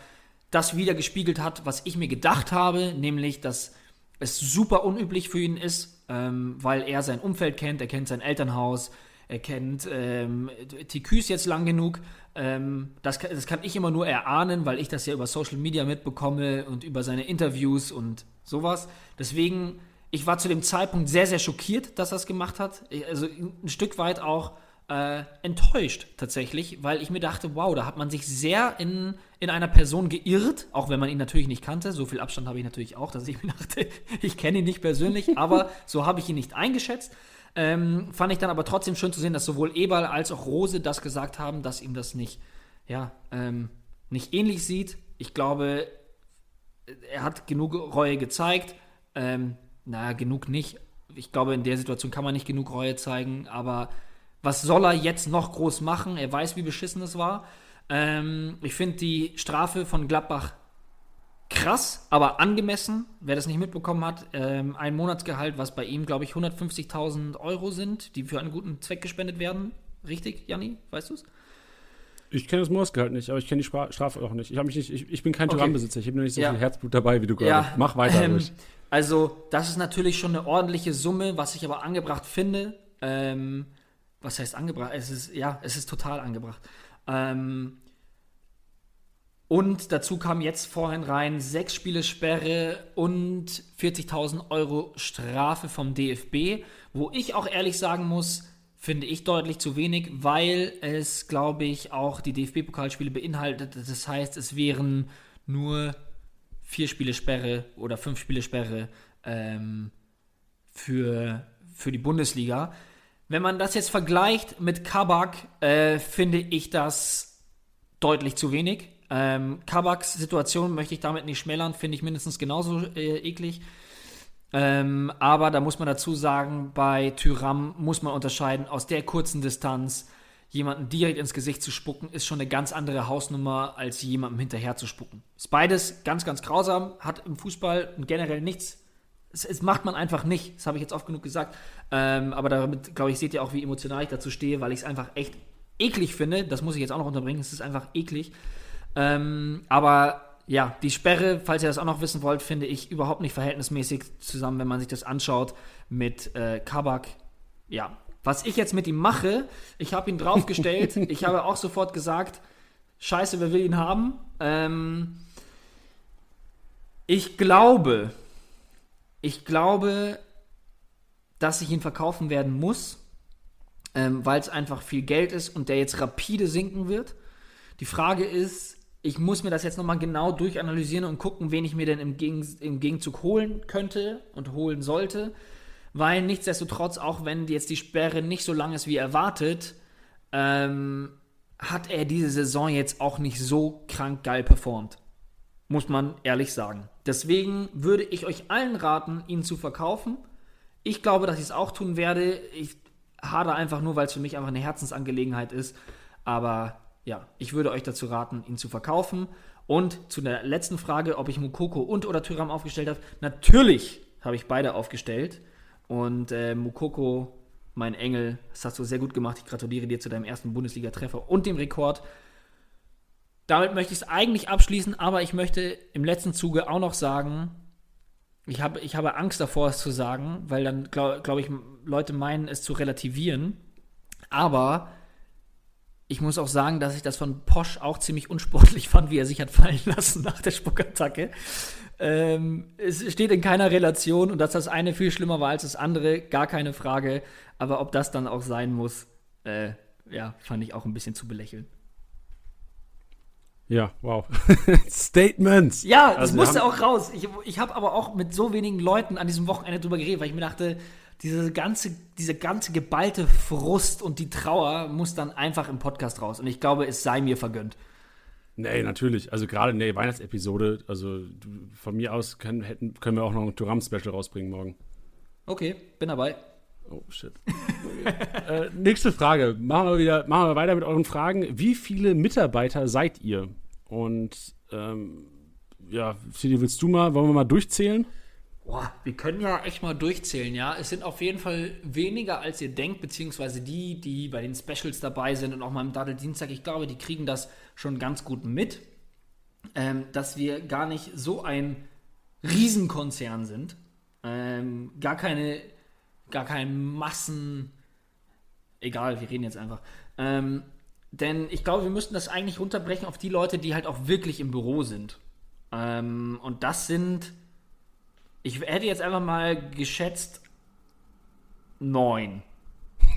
das wieder gespiegelt hat, was ich mir gedacht habe, nämlich, dass es super unüblich für ihn ist, ähm, weil er sein Umfeld kennt, er kennt sein Elternhaus, er kennt ähm, TQs jetzt lang genug. Ähm, das, das kann ich immer nur erahnen, weil ich das ja über Social Media mitbekomme und über seine Interviews und sowas. Deswegen, ich war zu dem Zeitpunkt sehr, sehr schockiert, dass er es gemacht hat. Also ein Stück weit auch äh, enttäuscht tatsächlich, weil ich mir dachte, wow, da hat man sich sehr in, in einer Person geirrt, auch wenn man ihn natürlich nicht kannte. So viel Abstand habe ich natürlich auch, dass ich mir dachte, ich kenne ihn nicht persönlich, aber so habe ich ihn nicht eingeschätzt. Ähm, fand ich dann aber trotzdem schön zu sehen, dass sowohl Eberl als auch Rose das gesagt haben, dass ihm das nicht, ja, ähm, nicht ähnlich sieht. Ich glaube, er hat genug Reue gezeigt. Ähm, naja, genug nicht. Ich glaube, in der Situation kann man nicht genug Reue zeigen, aber was soll er jetzt noch groß machen? Er weiß, wie beschissen es war. Ähm, ich finde die Strafe von Gladbach krass, aber angemessen. Wer das nicht mitbekommen hat, ähm, ein Monatsgehalt, was bei ihm, glaube ich, 150.000 Euro sind, die für einen guten Zweck gespendet werden. Richtig, Janni? Weißt du es? Ich kenne das Morsgehalt nicht, aber ich kenne die Strafe auch nicht. Ich, mich nicht ich, ich bin kein okay. Tyrann-Besitzer. Ich habe nur nicht so ja. viel Herzblut dabei, wie du gerade. Ja. Mach weiter. Ähm, also, das ist natürlich schon eine ordentliche Summe, was ich aber angebracht finde. Ähm, was heißt angebracht? Es ist, ja, es ist total angebracht. Ähm, und dazu kam jetzt vorhin rein sechs Spiele Sperre und 40.000 Euro Strafe vom DFB, wo ich auch ehrlich sagen muss, finde ich deutlich zu wenig, weil es, glaube ich, auch die DFB-Pokalspiele beinhaltet. Das heißt, es wären nur vier Spiele Sperre oder fünf Spiele Sperre ähm, für, für die Bundesliga. Wenn man das jetzt vergleicht mit Kabak, äh, finde ich das deutlich zu wenig. Ähm, Kabaks Situation möchte ich damit nicht schmälern, finde ich mindestens genauso äh, eklig. Ähm, aber da muss man dazu sagen, bei Tyram muss man unterscheiden, aus der kurzen Distanz jemanden direkt ins Gesicht zu spucken, ist schon eine ganz andere Hausnummer, als jemandem hinterher zu spucken. Ist beides ganz, ganz grausam, hat im Fußball generell nichts. Es, es macht man einfach nicht, das habe ich jetzt oft genug gesagt. Ähm, aber damit, glaube ich, seht ihr auch, wie emotional ich dazu stehe, weil ich es einfach echt eklig finde. Das muss ich jetzt auch noch unterbringen, es ist einfach eklig. Ähm, aber ja, die Sperre, falls ihr das auch noch wissen wollt, finde ich überhaupt nicht verhältnismäßig zusammen, wenn man sich das anschaut mit äh, Kabak. Ja, was ich jetzt mit ihm mache, ich habe ihn draufgestellt. ich habe auch sofort gesagt, scheiße, wer will ihn haben? Ähm, ich glaube, ich glaube, dass ich ihn verkaufen werden muss, ähm, weil es einfach viel Geld ist und der jetzt rapide sinken wird. Die Frage ist, ich muss mir das jetzt nochmal genau durchanalysieren und gucken, wen ich mir denn im, Gegen im Gegenzug holen könnte und holen sollte. Weil nichtsdestotrotz, auch wenn jetzt die Sperre nicht so lang ist wie erwartet, ähm, hat er diese Saison jetzt auch nicht so krank geil performt. Muss man ehrlich sagen. Deswegen würde ich euch allen raten, ihn zu verkaufen. Ich glaube, dass ich es auch tun werde. Ich hader einfach nur, weil es für mich einfach eine Herzensangelegenheit ist. Aber ja, ich würde euch dazu raten, ihn zu verkaufen. Und zu der letzten Frage, ob ich Mukoko und oder Tyram aufgestellt habe. Natürlich habe ich beide aufgestellt. Und äh, Mukoko, mein Engel, das hast du sehr gut gemacht. Ich gratuliere dir zu deinem ersten Bundesliga-Treffer und dem Rekord. Damit möchte ich es eigentlich abschließen, aber ich möchte im letzten Zuge auch noch sagen, ich habe, ich habe Angst davor, es zu sagen, weil dann, glaube glaub ich, Leute meinen, es zu relativieren. Aber ich muss auch sagen, dass ich das von Posch auch ziemlich unsportlich fand, wie er sich hat fallen lassen nach der Spuckattacke. Ähm, es steht in keiner Relation und dass das eine viel schlimmer war als das andere, gar keine Frage. Aber ob das dann auch sein muss, äh, ja, fand ich auch ein bisschen zu belächeln. Ja, wow. Statements. Ja, das also musste auch raus. Ich, ich habe aber auch mit so wenigen Leuten an diesem Wochenende drüber geredet, weil ich mir dachte, diese ganze, diese ganze geballte Frust und die Trauer muss dann einfach im Podcast raus. Und ich glaube, es sei mir vergönnt. Nee, natürlich. Also gerade in der Weihnachtsepisode, also von mir aus können, hätten, können wir auch noch ein Turam-Special rausbringen morgen. Okay, bin dabei. Oh, shit. äh, nächste Frage. Machen wir, wieder, machen wir weiter mit euren Fragen. Wie viele Mitarbeiter seid ihr? Und ähm, ja, Sidi, willst du mal, wollen wir mal durchzählen? Boah, wir können ja echt mal durchzählen, ja. Es sind auf jeden Fall weniger, als ihr denkt, beziehungsweise die, die bei den Specials dabei sind und auch mal im Daddel Dienstag, ich glaube, die kriegen das schon ganz gut mit, ähm, dass wir gar nicht so ein Riesenkonzern sind. Ähm, gar keine, gar kein Massen. Egal, wir reden jetzt einfach. Ähm, denn ich glaube, wir müssten das eigentlich runterbrechen auf die Leute, die halt auch wirklich im Büro sind. Ähm, und das sind ich hätte jetzt einfach mal geschätzt neun.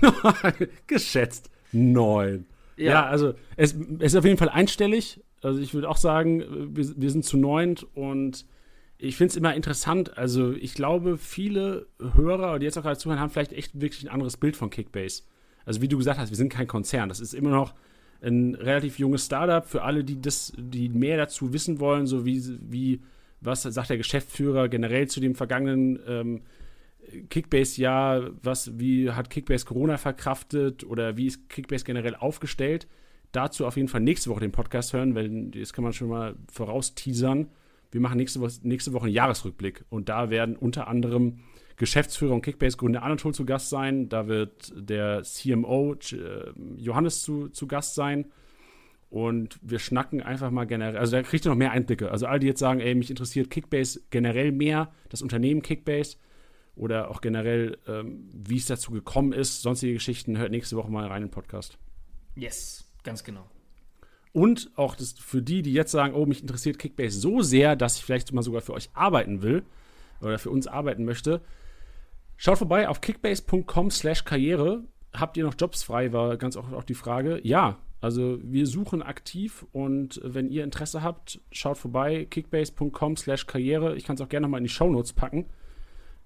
geschätzt neun. Ja. ja, also es, es, ist auf jeden Fall einstellig. Also ich würde auch sagen, wir, wir sind zu neunt und ich finde es immer interessant. Also ich glaube, viele Hörer, die jetzt auch gerade zuhören, haben vielleicht echt wirklich ein anderes Bild von Kickbase. Also wie du gesagt hast, wir sind kein Konzern. Das ist immer noch ein relativ junges Startup. Für alle, die das, die mehr dazu wissen wollen, so wie, wie Was sagt der Geschäftsführer generell zu dem vergangenen ähm, Kickbase-Jahr? Was, wie hat Kickbase Corona verkraftet oder wie ist Kickbase generell aufgestellt? Dazu auf jeden Fall nächste Woche den Podcast hören, weil das kann man schon mal vorausteasern. Wir machen nächste Woche, nächste Woche einen Jahresrückblick und da werden unter anderem Geschäftsführer und Kickbase-Gründer Anatol zu Gast sein. Da wird der CMO äh, Johannes zu, zu Gast sein. Und wir schnacken einfach mal generell, also da kriegt ihr noch mehr Einblicke. Also all die jetzt sagen, ey, mich interessiert Kickbase generell mehr, das Unternehmen Kickbase oder auch generell, ähm, wie es dazu gekommen ist, sonstige Geschichten, hört nächste Woche mal rein in den Podcast. Yes, ganz genau. Und auch das für die, die jetzt sagen, oh, mich interessiert Kickbase so sehr, dass ich vielleicht mal sogar für euch arbeiten will oder für uns arbeiten möchte, schaut vorbei auf kickbase.com slash karriere. Habt ihr noch Jobs frei, war ganz oft auch die Frage. Ja, also wir suchen aktiv und wenn ihr Interesse habt, schaut vorbei, kickbase.com slash karriere. Ich kann es auch gerne nochmal in die Shownotes packen.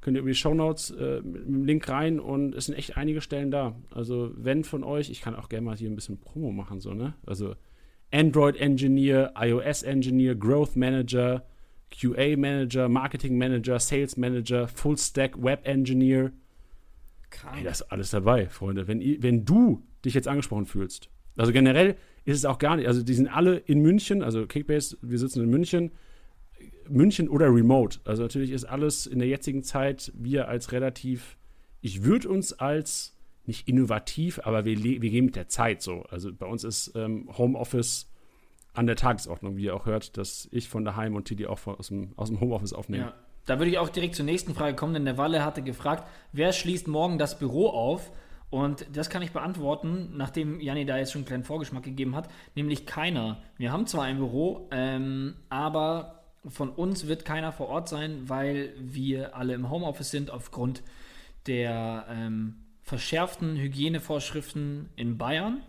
Könnt ihr über die Shownotes äh, mit dem Link rein und es sind echt einige Stellen da. Also wenn von euch, ich kann auch gerne mal hier ein bisschen Promo machen, so, ne? Also Android Engineer, iOS Engineer, Growth Manager, QA Manager, Marketing Manager, Sales Manager, Full Stack Web Engineer. Ey, das ist alles dabei, Freunde. Wenn, wenn du dich jetzt angesprochen fühlst, also generell ist es auch gar nicht, also die sind alle in München, also Kickbase, wir sitzen in München, München oder Remote. Also natürlich ist alles in der jetzigen Zeit, wir als relativ, ich würde uns als nicht innovativ, aber wir, wir gehen mit der Zeit so. Also bei uns ist ähm, Homeoffice an der Tagesordnung, wie ihr auch hört, dass ich von daheim und Tidi auch von, aus, dem, aus dem Homeoffice aufnehmen. Ja. Da würde ich auch direkt zur nächsten Frage kommen, denn der Walle hatte gefragt, wer schließt morgen das Büro auf? Und das kann ich beantworten, nachdem Janni da jetzt schon einen kleinen Vorgeschmack gegeben hat, nämlich keiner. Wir haben zwar ein Büro, ähm, aber von uns wird keiner vor Ort sein, weil wir alle im Homeoffice sind aufgrund der ähm, verschärften Hygienevorschriften in Bayern.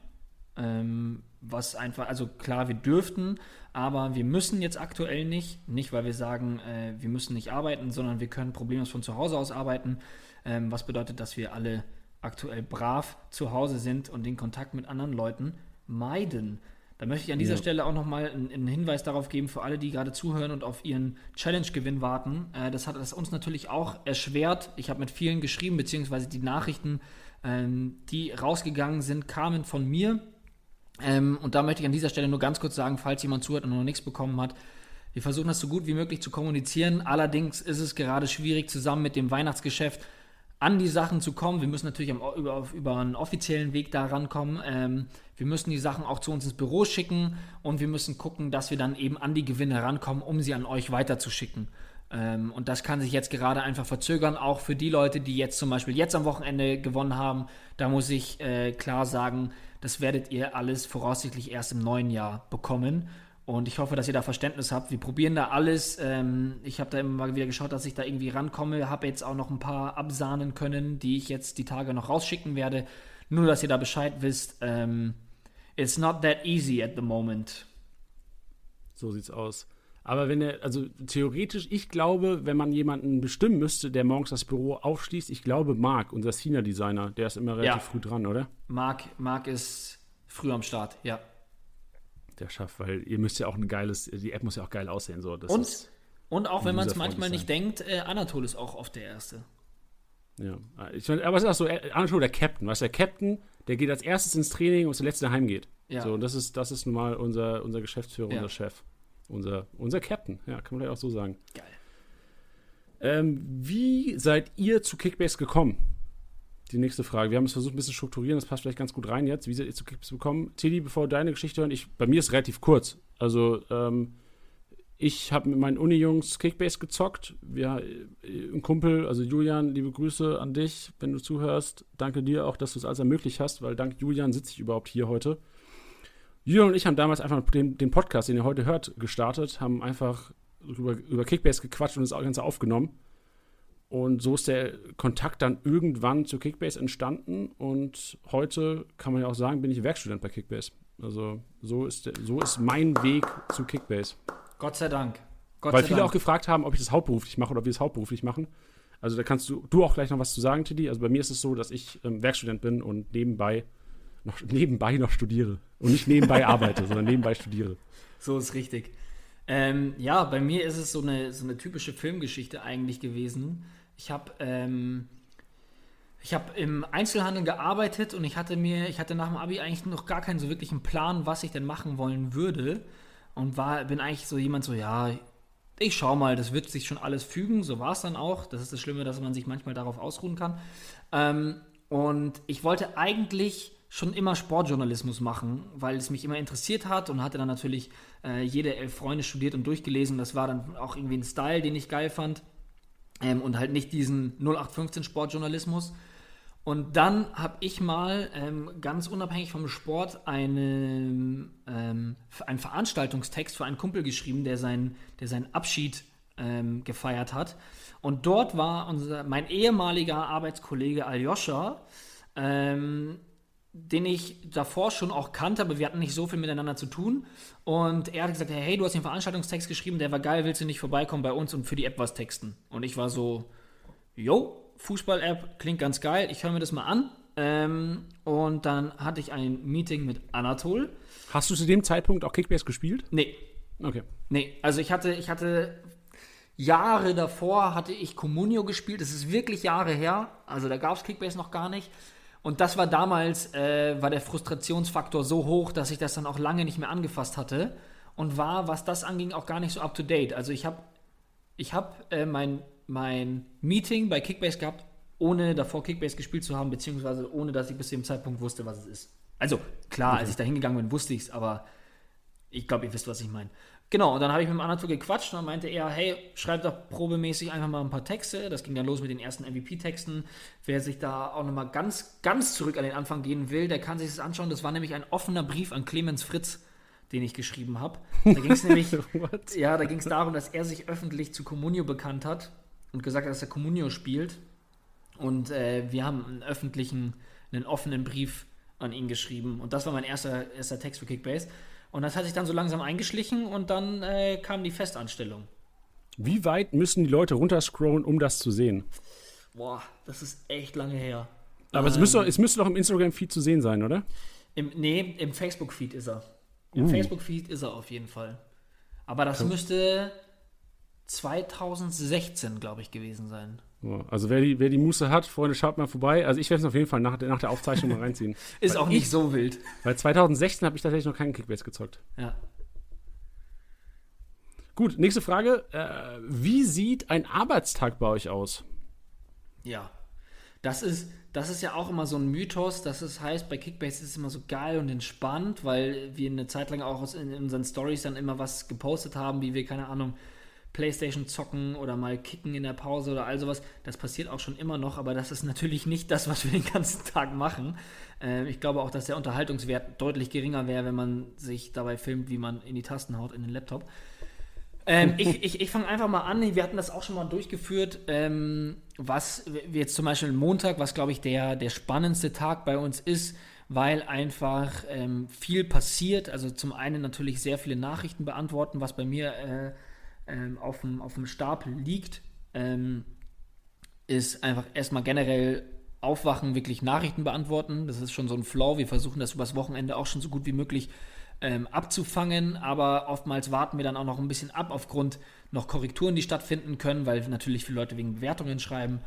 Ähm, was einfach, also klar, wir dürften, aber wir müssen jetzt aktuell nicht. Nicht, weil wir sagen, äh, wir müssen nicht arbeiten, sondern wir können problemlos von zu Hause aus arbeiten. Ähm, was bedeutet, dass wir alle aktuell brav zu Hause sind und den Kontakt mit anderen Leuten meiden. Da möchte ich an dieser ja. Stelle auch nochmal einen, einen Hinweis darauf geben für alle, die gerade zuhören und auf ihren Challenge-Gewinn warten. Äh, das hat es uns natürlich auch erschwert. Ich habe mit vielen geschrieben, beziehungsweise die Nachrichten, ähm, die rausgegangen sind, kamen von mir. Ähm, und da möchte ich an dieser Stelle nur ganz kurz sagen, falls jemand zuhört und noch nichts bekommen hat, wir versuchen das so gut wie möglich zu kommunizieren. Allerdings ist es gerade schwierig, zusammen mit dem Weihnachtsgeschäft an die Sachen zu kommen. Wir müssen natürlich am, über, über, einen offiziellen Weg da rankommen. Ähm, wir müssen die Sachen auch zu uns ins Büro schicken und wir müssen gucken, dass wir dann eben an die Gewinne rankommen, um sie an euch weiterzuschicken. Ähm, und das kann sich jetzt gerade einfach verzögern, auch für die Leute, die jetzt zum Beispiel jetzt am Wochenende gewonnen haben. Da muss ich äh, klar sagen, das werdet ihr alles voraussichtlich erst im neuen Jahr bekommen. Und ich hoffe, dass ihr da Verständnis habt. Wir probieren da alles. Ähm, ich habe da immer mal wieder geschaut, dass ich da irgendwie rankomme. Habe jetzt auch noch ein paar absahnen können, die ich jetzt die Tage noch rausschicken werde. Nur, dass ihr da Bescheid wisst. Ähm, it's not that easy at the moment. So sieht's aus. Aber wenn er, also theoretisch, ich glaube, wenn man jemanden bestimmen müsste, der morgens das Büro aufschließt, ich glaube, Marc, unser Senior Designer, der ist immer relativ ja. früh dran, oder? Marc, Marc ist früh am Start, ja der schafft, weil ihr müsst ja auch ein geiles, die App muss ja auch geil aussehen. So. Das und, und auch wenn man es manchmal nicht denkt, äh, Anatol ist auch oft der Erste. Ja, ich mein, aber es ist auch so, äh, Anatol der Captain, weißt du, der Captain, der geht als erstes ins Training und ist der Letzte heimgeht. Ja. So, und das ist, das ist nun mal unser, unser Geschäftsführer, ja. unser Chef, unser, unser Captain, ja, kann man vielleicht auch so sagen. Geil. Ähm, wie seid ihr zu Kickbase gekommen? Die nächste Frage. Wir haben es versucht, ein bisschen strukturieren, das passt vielleicht ganz gut rein jetzt. Wie ihr zu Kicks bekommen? Tilly, bevor deine Geschichte hören, ich, bei mir ist relativ kurz. Also, ähm, ich habe mit meinen Uni-Jungs Kickbase gezockt. Wir, äh, ein Kumpel, also Julian, liebe Grüße an dich, wenn du zuhörst. Danke dir auch, dass du es alles ermöglicht hast, weil dank Julian sitze ich überhaupt hier heute. Julian und ich haben damals einfach den, den Podcast, den ihr heute hört, gestartet, haben einfach über, über Kickbase gequatscht und das Ganze aufgenommen. Und so ist der Kontakt dann irgendwann zu Kickbase entstanden. Und heute kann man ja auch sagen, bin ich Werkstudent bei Kickbase. Also so ist, der, so ist mein Weg zu Kickbase. Gott sei Dank. Gott Weil viele Dank. auch gefragt haben, ob ich das hauptberuflich mache oder ob wir es hauptberuflich machen. Also da kannst du, du auch gleich noch was zu sagen, Tiddy. Also bei mir ist es so, dass ich ähm, Werkstudent bin und nebenbei noch, nebenbei noch studiere. Und nicht nebenbei arbeite, sondern nebenbei studiere. So ist richtig. Ähm, ja, bei mir ist es so eine, so eine typische Filmgeschichte eigentlich gewesen. Ich habe ähm, ich im Einzelhandel gearbeitet und ich hatte mir, ich hatte nach dem Abi eigentlich noch gar keinen so wirklichen Plan, was ich denn machen wollen würde. Und war, bin eigentlich so jemand so, ja, ich schau mal, das wird sich schon alles fügen. So war es dann auch. Das ist das Schlimme, dass man sich manchmal darauf ausruhen kann. Ähm, und ich wollte eigentlich schon immer Sportjournalismus machen, weil es mich immer interessiert hat und hatte dann natürlich äh, jede elf Freunde studiert und durchgelesen. Das war dann auch irgendwie ein Style, den ich geil fand. Ähm, und halt nicht diesen 0815 Sportjournalismus. Und dann habe ich mal ähm, ganz unabhängig vom Sport eine, ähm, einen Veranstaltungstext für einen Kumpel geschrieben, der, sein, der seinen Abschied ähm, gefeiert hat. Und dort war unser, mein ehemaliger Arbeitskollege Aljoscha, ähm, den ich davor schon auch kannte, aber wir hatten nicht so viel miteinander zu tun. Und er hat gesagt, hey, du hast den Veranstaltungstext geschrieben, der war geil, willst du nicht vorbeikommen bei uns und für die App was texten? Und ich war so, yo, Fußball-App klingt ganz geil, ich höre mir das mal an. Ähm, und dann hatte ich ein Meeting mit Anatol. Hast du zu dem Zeitpunkt auch Kickbase gespielt? Nee. Okay. Nee, also ich hatte, ich hatte Jahre davor hatte ich Comunio gespielt. Das ist wirklich Jahre her. Also da gab es Kickbase noch gar nicht. Und das war damals, äh, war der Frustrationsfaktor so hoch, dass ich das dann auch lange nicht mehr angefasst hatte. Und war, was das anging, auch gar nicht so up to date. Also ich habe ich hab, äh, mein mein Meeting bei Kickbase gehabt, ohne davor Kickbase gespielt zu haben, beziehungsweise ohne dass ich bis zu dem Zeitpunkt wusste, was es ist. Also klar, als ich da hingegangen bin, wusste ich es, aber ich glaube, ihr wisst, was ich meine. Genau, und dann habe ich mit dem Anatol gequatscht und dann meinte er, hey, schreib doch probemäßig einfach mal ein paar Texte. Das ging dann los mit den ersten MVP-Texten. Wer sich da auch nochmal ganz, ganz zurück an den Anfang gehen will, der kann sich das anschauen. Das war nämlich ein offener Brief an Clemens Fritz, den ich geschrieben habe. Da ging es nämlich, ja, da ging es darum, dass er sich öffentlich zu Communio bekannt hat und gesagt, dass er Communio spielt. Und äh, wir haben einen öffentlichen, einen offenen Brief an ihn geschrieben. Und das war mein erster, erster Text für Kickbase. Und das hat sich dann so langsam eingeschlichen und dann äh, kam die Festanstellung. Wie weit müssen die Leute runterscrollen, um das zu sehen? Boah, das ist echt lange her. Aber ähm, es, müsste, es müsste doch im Instagram-Feed zu sehen sein, oder? Im, nee, im Facebook-Feed ist er. Im uh. Facebook-Feed ist er auf jeden Fall. Aber das müsste 2016, glaube ich, gewesen sein. Also wer die, wer die Muße hat, Freunde, schaut mal vorbei. Also ich werde es auf jeden Fall nach, nach der Aufzeichnung mal reinziehen. Ist weil auch nicht ich, so wild. Weil 2016 habe ich tatsächlich noch keinen Kickbase gezockt. Ja. Gut, nächste Frage. Äh, wie sieht ein Arbeitstag bei euch aus? Ja, das ist, das ist ja auch immer so ein Mythos, dass es heißt, bei Kickbase ist es immer so geil und entspannt, weil wir eine Zeit lang auch in unseren Stories dann immer was gepostet haben, wie wir, keine Ahnung, Playstation zocken oder mal kicken in der Pause oder all sowas. Das passiert auch schon immer noch, aber das ist natürlich nicht das, was wir den ganzen Tag machen. Äh, ich glaube auch, dass der Unterhaltungswert deutlich geringer wäre, wenn man sich dabei filmt, wie man in die Tasten haut in den Laptop. Ähm, ich ich, ich fange einfach mal an. Wir hatten das auch schon mal durchgeführt. Ähm, was jetzt zum Beispiel Montag, was glaube ich der, der spannendste Tag bei uns ist, weil einfach ähm, viel passiert. Also zum einen natürlich sehr viele Nachrichten beantworten, was bei mir äh, ähm, auf, dem, auf dem Stapel liegt, ähm, ist einfach erstmal generell aufwachen, wirklich Nachrichten beantworten. Das ist schon so ein Flow. Wir versuchen das übers Wochenende auch schon so gut wie möglich ähm, abzufangen, aber oftmals warten wir dann auch noch ein bisschen ab aufgrund noch Korrekturen, die stattfinden können, weil natürlich viele Leute wegen Bewertungen schreiben.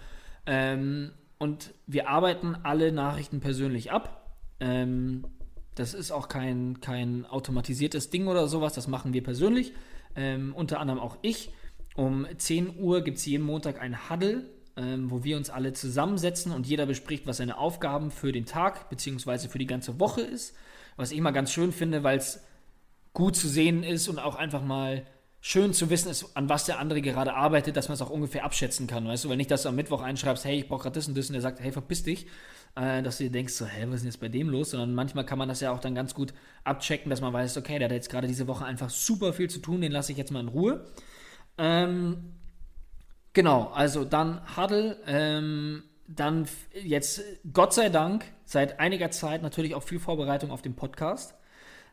Ähm, und wir arbeiten alle Nachrichten persönlich ab. Ähm, das ist auch kein, kein automatisiertes Ding oder sowas, das machen wir persönlich ähm, unter anderem auch ich. Um 10 Uhr gibt es jeden Montag ein Huddle, ähm, wo wir uns alle zusammensetzen und jeder bespricht, was seine Aufgaben für den Tag bzw. für die ganze Woche ist. Was ich immer ganz schön finde, weil es gut zu sehen ist und auch einfach mal schön zu wissen ist, an was der andere gerade arbeitet, dass man es auch ungefähr abschätzen kann, weißt du, weil nicht, dass du am Mittwoch einschreibst, hey, ich brauche gerade das und das und der sagt, hey, verpiss dich, äh, dass du dir denkst, so, hä, was ist denn jetzt bei dem los, sondern manchmal kann man das ja auch dann ganz gut abchecken, dass man weiß, okay, der hat jetzt gerade diese Woche einfach super viel zu tun, den lasse ich jetzt mal in Ruhe. Ähm, genau, also dann Huddle, ähm, dann jetzt Gott sei Dank seit einiger Zeit natürlich auch viel Vorbereitung auf den Podcast.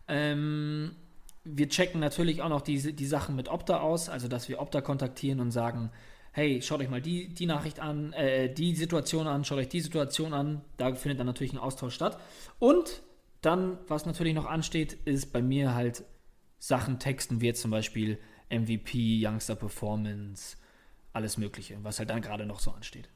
Ähm, wir checken natürlich auch noch die, die Sachen mit Opta aus, also dass wir Opta kontaktieren und sagen, hey, schaut euch mal die, die Nachricht an, äh, die Situation an, schaut euch die Situation an. Da findet dann natürlich ein Austausch statt. Und dann, was natürlich noch ansteht, ist bei mir halt Sachen texten, wie jetzt zum Beispiel MVP, Youngster Performance, alles Mögliche, was halt dann gerade noch so ansteht.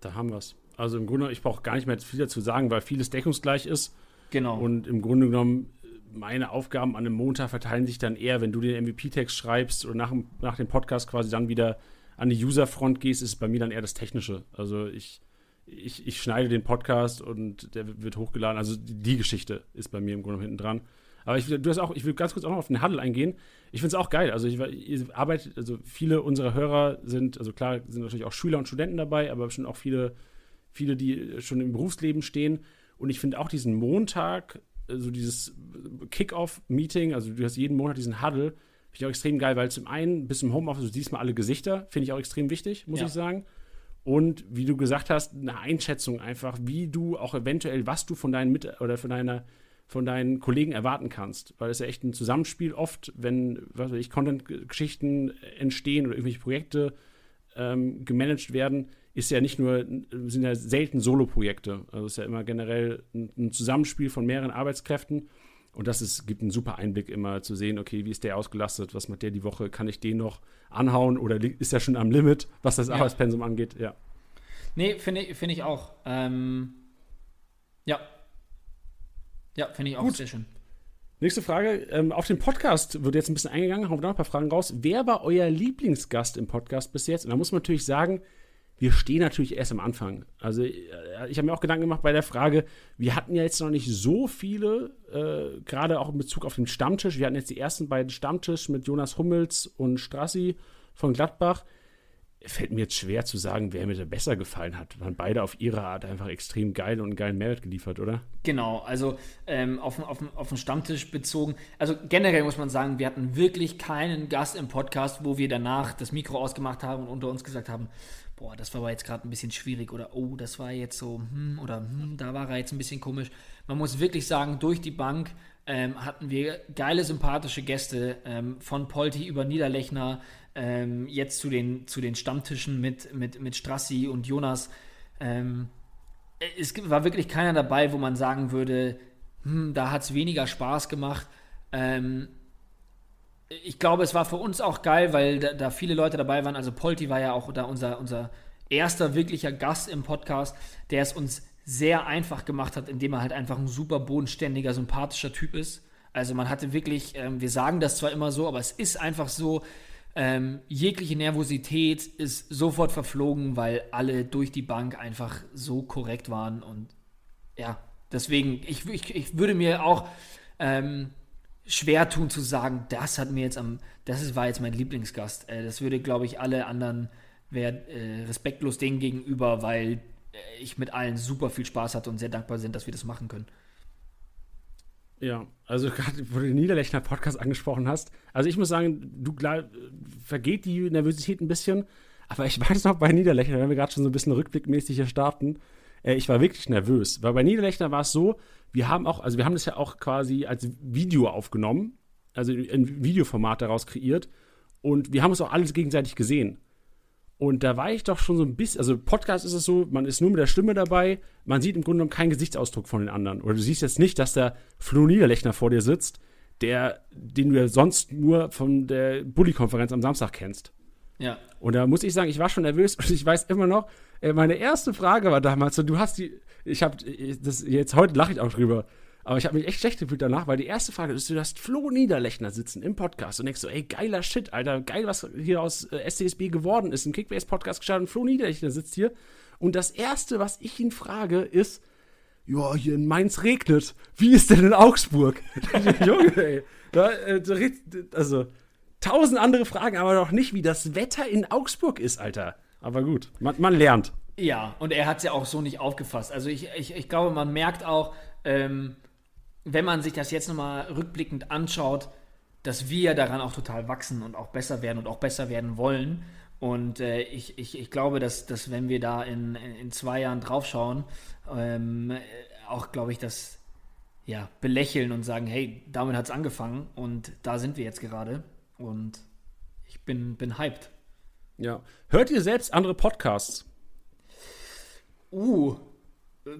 Da haben wir es. Also im Grunde, ich brauche gar nicht mehr viel dazu sagen, weil vieles deckungsgleich ist. Genau. Und im Grunde genommen, meine Aufgaben an einem Montag verteilen sich dann eher, wenn du den MVP-Text schreibst oder nach, nach dem Podcast quasi dann wieder an die User-Front gehst, ist es bei mir dann eher das Technische. Also ich, ich, ich schneide den Podcast und der wird hochgeladen. Also die, Geschichte ist bei mir im Grunde hinten dran. Aber ich, du hast auch, ich will ganz kurz auch noch auf den Huddle eingehen. Ich finde es auch geil. Also ich ihr arbeitet, also viele unserer Hörer sind, also klar, sind natürlich auch Schüler und Studenten dabei, aber schon auch viele, viele, die schon im Berufsleben stehen. Und ich finde auch diesen Montag, also dieses Kick-Off-Meeting, also du hast jeden Monat diesen Huddle, finde ich auch extrem geil, weil zum einen bis im Homeoffice, du siehst mal alle Gesichter, finde ich auch extrem wichtig, muss ja. ich sagen. Und wie du gesagt hast, eine Einschätzung einfach, wie du auch eventuell, was du von deinen Mit oder von deiner von deinen Kollegen erwarten kannst. Weil es ja echt ein Zusammenspiel oft, wenn, was weiß ich, Content-Geschichten entstehen oder irgendwelche Projekte ähm, gemanagt werden, ist ja nicht nur, sind ja selten Solo-Projekte. Also es ist ja immer generell ein, ein, Zusammenspiel von mehreren Arbeitskräften. Und das ist, gibt einen super Einblick immer zu sehen, okay, wie ist der ausgelastet, was macht der die Woche, kann ich den noch anhauen oder ist er schon am Limit, was das ja. Arbeitspensum angeht, ja. Nee, finde ich, find ich auch. Ähm, ja, ja, finde ich auch Gut. sehr schön. Nächste Frage. Ähm, auf den Podcast wird jetzt ein bisschen eingegangen, haben wir noch ein paar Fragen raus. Wer war euer Lieblingsgast im Podcast bis jetzt? Und da muss man natürlich sagen, wir stehen natürlich erst am Anfang. Also äh, ich habe mir auch Gedanken gemacht bei der Frage, wir hatten ja jetzt noch nicht so viele, äh, gerade auch in Bezug auf den Stammtisch. Wir hatten jetzt die ersten beiden Stammtisch mit Jonas Hummels und Strassi von Gladbach fällt mir jetzt schwer zu sagen, wer mir da besser gefallen hat. Waren beide auf ihre Art einfach extrem geil und einen geilen Mehrwert geliefert, oder? Genau, also ähm, auf, auf, auf den Stammtisch bezogen. Also generell muss man sagen, wir hatten wirklich keinen Gast im Podcast, wo wir danach das Mikro ausgemacht haben und unter uns gesagt haben, boah, das war jetzt gerade ein bisschen schwierig oder oh, das war jetzt so, hm, oder hm, da war er jetzt ein bisschen komisch. Man muss wirklich sagen, durch die Bank ähm, hatten wir geile, sympathische Gäste, ähm, von Polti über Niederlechner, ähm, jetzt zu den, zu den Stammtischen mit, mit, mit Strassi und Jonas. Ähm, es war wirklich keiner dabei, wo man sagen würde, hm, da hat es weniger Spaß gemacht. Ähm, ich glaube, es war für uns auch geil, weil da, da, viele Leute dabei waren. Also Polti war ja auch da unser, unser erster wirklicher Gast im Podcast, der es uns sehr einfach gemacht hat, indem er halt einfach ein super bodenständiger, sympathischer Typ ist. Also man hatte wirklich, ähm, wir sagen das zwar immer so, aber es ist einfach so, ähm, jegliche Nervosität ist sofort verflogen, weil alle durch die Bank einfach so korrekt waren. Und ja, deswegen, ich, ich, ich würde mir auch ähm, schwer tun zu sagen, das hat mir jetzt am, das war jetzt mein Lieblingsgast. Äh, das würde, glaube ich, alle anderen wäre äh, respektlos denen gegenüber, weil ich mit allen super viel Spaß hatte und sehr dankbar sind, dass wir das machen können. Ja, also gerade, wo du den Niederlechner Podcast angesprochen hast. Also ich muss sagen, du klar, vergeht die Nervosität ein bisschen, aber ich weiß noch bei Niederlechner, wenn wir gerade schon so ein bisschen rückblickmäßig hier starten, äh, ich war wirklich nervös. Weil bei Niederlechner war es so, wir haben auch, also wir haben das ja auch quasi als Video aufgenommen, also ein Videoformat daraus kreiert und wir haben uns auch alles gegenseitig gesehen. Und da war ich doch schon so ein bisschen, also Podcast ist es so, man ist nur mit der Stimme dabei, man sieht im Grunde genommen keinen Gesichtsausdruck von den anderen. Oder du siehst jetzt nicht, dass der Flo Niederlechner vor dir sitzt, der, den du ja sonst nur von der Bully-Konferenz am Samstag kennst. Ja. Und da muss ich sagen, ich war schon nervös und ich weiß immer noch, äh, meine erste Frage war damals, so, du hast die, ich habe, das jetzt heute lache ich auch drüber, aber ich habe mich echt schlecht gefühlt danach, weil die erste Frage ist, du hast Flo Niederlechner sitzen im Podcast und denkst so, ey, geiler Shit, Alter, geil, was hier aus äh, SCSB geworden ist. Ein Kickbase-Podcast gestartet und Flo Niederlechner sitzt hier. Und das Erste, was ich ihn frage, ist, ja, hier in Mainz regnet. Wie ist denn in Augsburg? Junge, ey. Da, äh, also, tausend andere Fragen, aber noch nicht, wie das Wetter in Augsburg ist, Alter. Aber gut, man, man lernt. Ja, und er hat es ja auch so nicht aufgefasst. Also ich, ich, ich glaube, man merkt auch, ähm, wenn man sich das jetzt nochmal rückblickend anschaut, dass wir daran auch total wachsen und auch besser werden und auch besser werden wollen. Und äh, ich, ich, ich glaube, dass, dass wenn wir da in, in zwei Jahren draufschauen, ähm, auch, glaube ich, das ja, belächeln und sagen, hey, damit hat es angefangen und da sind wir jetzt gerade. Und ich bin, bin hyped. Ja. Hört ihr selbst andere Podcasts? Uh,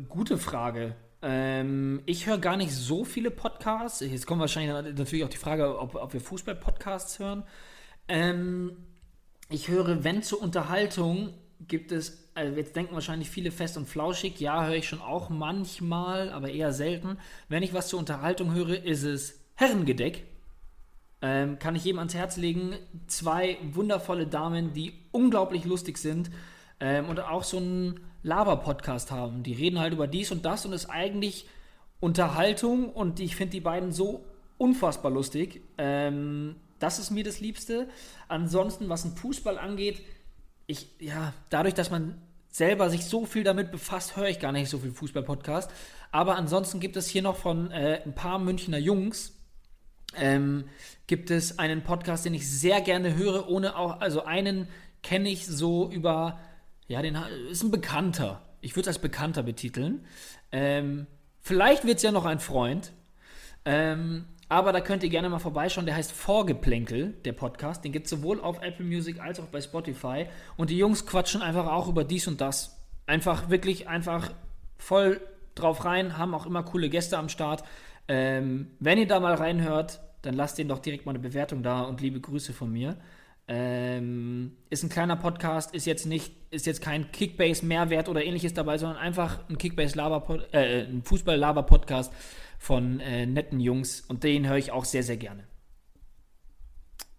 gute Frage. Ähm, ich höre gar nicht so viele Podcasts. Jetzt kommt wahrscheinlich natürlich auch die Frage, ob, ob wir Fußball-Podcasts hören. Ähm, ich höre, wenn zur Unterhaltung gibt es, also jetzt denken wahrscheinlich viele fest und flauschig, ja, höre ich schon auch manchmal, aber eher selten. Wenn ich was zur Unterhaltung höre, ist es Herrengedeck. Ähm, kann ich jedem ans Herz legen. Zwei wundervolle Damen, die unglaublich lustig sind ähm, und auch so einen Laber-Podcast haben. Die reden halt über dies und das und ist eigentlich Unterhaltung und ich finde die beiden so unfassbar lustig. Ähm, das ist mir das Liebste. Ansonsten, was ein Fußball angeht, ich, ja, dadurch, dass man selber sich so viel damit befasst, höre ich gar nicht so viel Fußball-Podcast. Aber ansonsten gibt es hier noch von äh, ein paar Münchner Jungs, ähm, gibt es einen Podcast, den ich sehr gerne höre, ohne auch, also einen kenne ich so über, ja, den ist ein Bekannter. Ich würde es als Bekannter betiteln. Ähm, vielleicht wird es ja noch ein Freund. Ähm, aber da könnt ihr gerne mal vorbeischauen. Der heißt Vorgeplänkel, der Podcast. Den gibt es sowohl auf Apple Music als auch bei Spotify. Und die Jungs quatschen einfach auch über dies und das. Einfach wirklich einfach voll drauf rein, haben auch immer coole Gäste am Start. Ähm, wenn ihr da mal reinhört, dann lasst denen doch direkt mal eine Bewertung da und liebe Grüße von mir. Ähm, ist ein kleiner Podcast, ist jetzt nicht, ist jetzt kein Kickbase-Mehrwert oder ähnliches dabei, sondern einfach ein Kickbase-Laber, äh, ein Fußball-Laber-Podcast von äh, netten Jungs und den höre ich auch sehr, sehr gerne.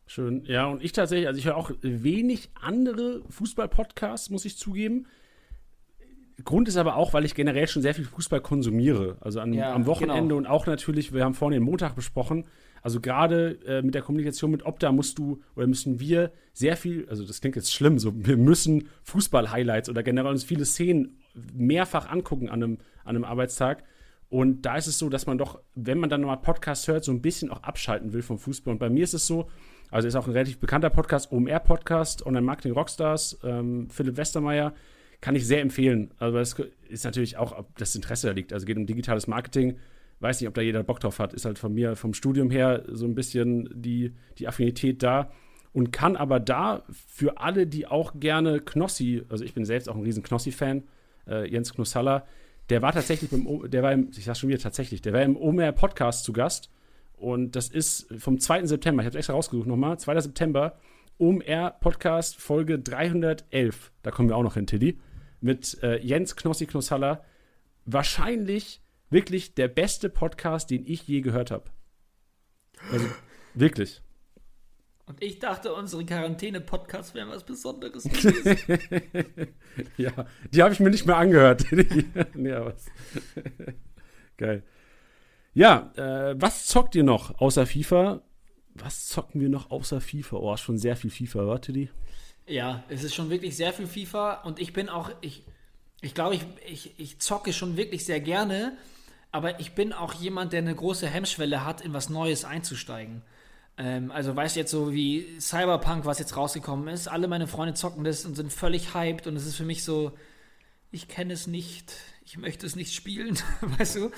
Schön. Ja, und ich tatsächlich, also ich höre auch wenig andere Fußball-Podcasts, muss ich zugeben. Grund ist aber auch, weil ich generell schon sehr viel Fußball konsumiere. Also an, ja, am Wochenende genau. und auch natürlich, wir haben vorhin den Montag besprochen, also gerade äh, mit der Kommunikation mit Opta musst du oder müssen wir sehr viel, also das klingt jetzt schlimm, so wir müssen Fußball-Highlights oder generell uns viele Szenen mehrfach angucken an einem, an einem Arbeitstag. Und da ist es so, dass man doch, wenn man dann nochmal Podcast hört, so ein bisschen auch abschalten will vom Fußball. Und bei mir ist es so, also ist auch ein relativ bekannter Podcast, OMR-Podcast, Online Marketing Rockstars, ähm, Philipp Westermeier, kann ich sehr empfehlen. Also das ist natürlich auch, ob das Interesse da liegt. Also geht um digitales Marketing. Weiß nicht, ob da jeder Bock drauf hat. Ist halt von mir, vom Studium her, so ein bisschen die, die Affinität da. Und kann aber da für alle, die auch gerne Knossi, also ich bin selbst auch ein riesen Knossi-Fan, äh, Jens Knossalla, der war tatsächlich beim, der war im, ich sag schon wieder tatsächlich, der war im OMR Podcast zu Gast. Und das ist vom 2. September, ich habe es extra rausgesucht nochmal, 2. September, OMR Podcast Folge 311. Da kommen wir auch noch hin, Tilly mit äh, Jens Knossi Knossalla wahrscheinlich wirklich der beste Podcast, den ich je gehört habe. Also wirklich. Und ich dachte, unsere Quarantäne-Podcasts wären was Besonderes ja, die habe ich mir nicht mehr angehört. nee, was. Geil. Ja, äh, was zockt ihr noch außer FIFA? Was zocken wir noch außer FIFA? Oh, schon sehr viel FIFA, warte die. Ja, es ist schon wirklich sehr viel FIFA und ich bin auch, ich, ich glaube, ich, ich, ich zocke schon wirklich sehr gerne, aber ich bin auch jemand, der eine große Hemmschwelle hat, in was Neues einzusteigen. Ähm, also weißt du jetzt so wie Cyberpunk, was jetzt rausgekommen ist, alle meine Freunde zocken das und sind völlig hyped und es ist für mich so, ich kenne es nicht, ich möchte es nicht spielen, weißt du.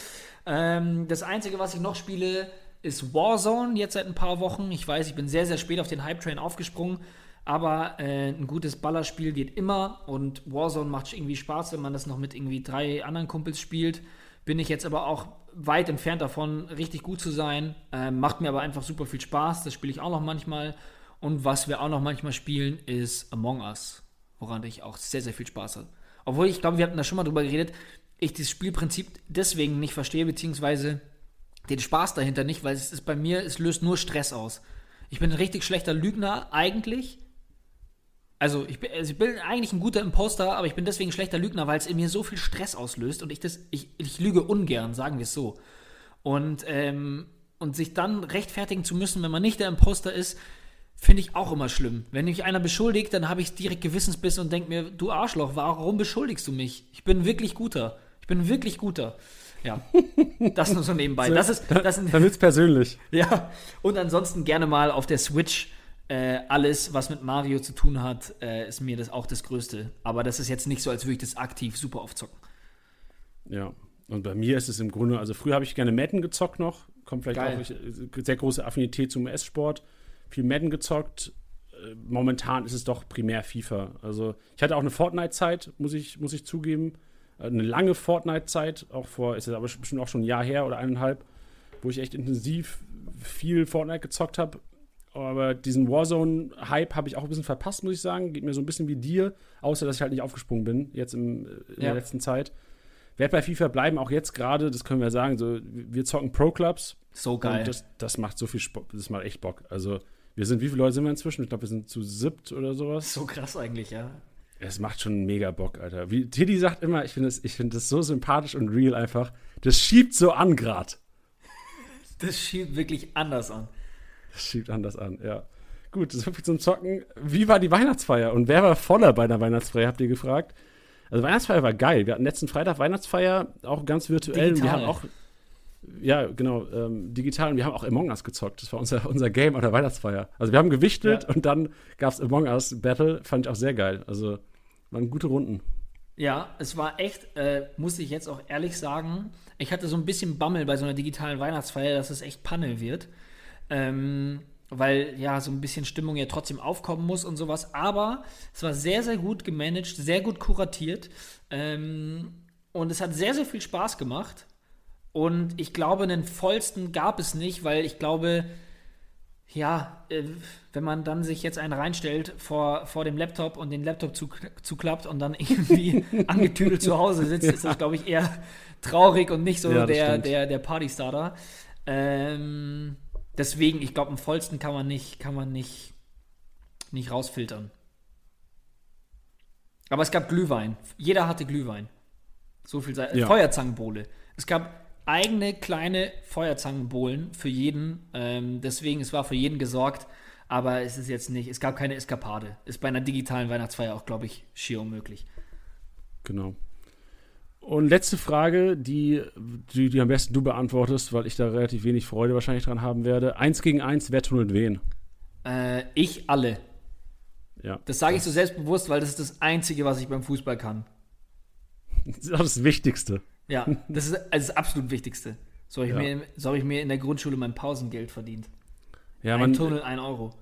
Ähm, das Einzige, was ich noch spiele, ist Warzone, jetzt seit ein paar Wochen. Ich weiß, ich bin sehr, sehr spät auf den Hype-Train aufgesprungen aber äh, ein gutes Ballerspiel geht immer und Warzone macht irgendwie Spaß, wenn man das noch mit irgendwie drei anderen Kumpels spielt. Bin ich jetzt aber auch weit entfernt davon, richtig gut zu sein. Äh, macht mir aber einfach super viel Spaß. Das spiele ich auch noch manchmal. Und was wir auch noch manchmal spielen, ist Among Us, woran ich auch sehr, sehr viel Spaß habe. Obwohl ich glaube, wir hatten da schon mal drüber geredet, ich das Spielprinzip deswegen nicht verstehe, beziehungsweise den Spaß dahinter nicht, weil es ist bei mir, es löst nur Stress aus. Ich bin ein richtig schlechter Lügner eigentlich, also ich, bin, also ich bin eigentlich ein guter Imposter, aber ich bin deswegen ein schlechter Lügner, weil es in mir so viel Stress auslöst und ich das, ich, ich lüge ungern, sagen wir es so. Und, ähm, und sich dann rechtfertigen zu müssen, wenn man nicht der Imposter ist, finde ich auch immer schlimm. Wenn mich einer beschuldigt, dann habe ich direkt Gewissensbiss und denke mir, du Arschloch, warum beschuldigst du mich? Ich bin wirklich guter. Ich bin wirklich guter. Ja, das nur so nebenbei. Das ist, das dann wird's persönlich. Ja, und ansonsten gerne mal auf der Switch äh, alles, was mit Mario zu tun hat, äh, ist mir das auch das Größte. Aber das ist jetzt nicht so, als würde ich das aktiv super aufzocken. Ja, und bei mir ist es im Grunde, also früher habe ich gerne Madden gezockt noch, kommt vielleicht Geil. auch ich, sehr große Affinität zum US-Sport, viel Madden gezockt. Äh, momentan ist es doch primär FIFA. Also ich hatte auch eine Fortnite-Zeit, muss ich, muss ich zugeben. eine lange Fortnite-Zeit, auch vor, ist jetzt aber bestimmt auch schon ein Jahr her oder eineinhalb, wo ich echt intensiv viel Fortnite gezockt habe. Aber diesen Warzone-Hype habe ich auch ein bisschen verpasst, muss ich sagen. Geht mir so ein bisschen wie dir, außer dass ich halt nicht aufgesprungen bin, jetzt im, in ja. der letzten Zeit. Werd bei FIFA bleiben, auch jetzt gerade, das können wir sagen, so, wir zocken Pro-Clubs. So geil. Das, das, macht so viel Spaß, das macht echt Bock. Also, wir sind, wie viele Leute sind wir inzwischen? Ich glaube, wir sind zu siebt oder sowas. So krass eigentlich, ja. Es macht schon mega Bock, Alter. Wie Tiddy sagt immer, ich finde das, find das so sympathisch und real einfach. Das schiebt so an grad. Das schiebt wirklich anders an. Das schiebt anders an, ja. Gut, so viel zum Zocken. Wie war die Weihnachtsfeier und wer war voller bei der Weihnachtsfeier, habt ihr gefragt? Also Weihnachtsfeier war geil. Wir hatten letzten Freitag Weihnachtsfeier, auch ganz virtuell. Digital. Und wir haben auch, ja, genau, ähm, digital. Und wir haben auch Among Us gezockt. Das war unser, unser Game auf der Weihnachtsfeier. Also wir haben gewichtelt ja. und dann gab es Among Us Battle. Fand ich auch sehr geil. Also waren gute Runden. Ja, es war echt, äh, muss ich jetzt auch ehrlich sagen, ich hatte so ein bisschen Bammel bei so einer digitalen Weihnachtsfeier, dass es echt Panne wird. Ähm, weil ja so ein bisschen Stimmung ja trotzdem aufkommen muss und sowas. Aber es war sehr, sehr gut gemanagt, sehr gut kuratiert. Ähm, und es hat sehr, sehr viel Spaß gemacht. Und ich glaube, einen vollsten gab es nicht, weil ich glaube, ja, äh, wenn man dann sich jetzt einen reinstellt vor, vor dem Laptop und den Laptop zuklappt und dann irgendwie angetüdelt zu Hause sitzt, ist das, glaube ich, eher traurig und nicht so ja, der, der, der Partystarter. Ähm, deswegen, ich glaube, einen vollsten kann man nicht, kann man nicht, nicht rausfiltern. Aber es gab Glühwein. Jeder hatte Glühwein. So viel sei ja. Feuerzangenbowle. Es gab eigene kleine Feuerzangenbowlen für jeden. Ähm, deswegen, es war für jeden gesorgt. Aber es ist jetzt nicht, es gab keine Eskapade. Ist bei einer digitalen Weihnachtsfeier auch, glaube ich, schier unmöglich. Genau. Und letzte Frage, die, die, die am besten du beantwortest, weil ich da relativ wenig Freude wahrscheinlich dran haben werde. Eins gegen eins, wer tunnelt wen? Äh, ich alle. Ja. Das sage ich so selbstbewusst, weil das ist das Einzige, was ich beim Fußball kann. Das ist auch das Wichtigste. Ja, das ist also das absolut Wichtigste. So habe ich, ja. Mir, so hab ich mir in der Grundschule mein Pausengeld verdient. Ja, ein man, Tunnel, ein Euro.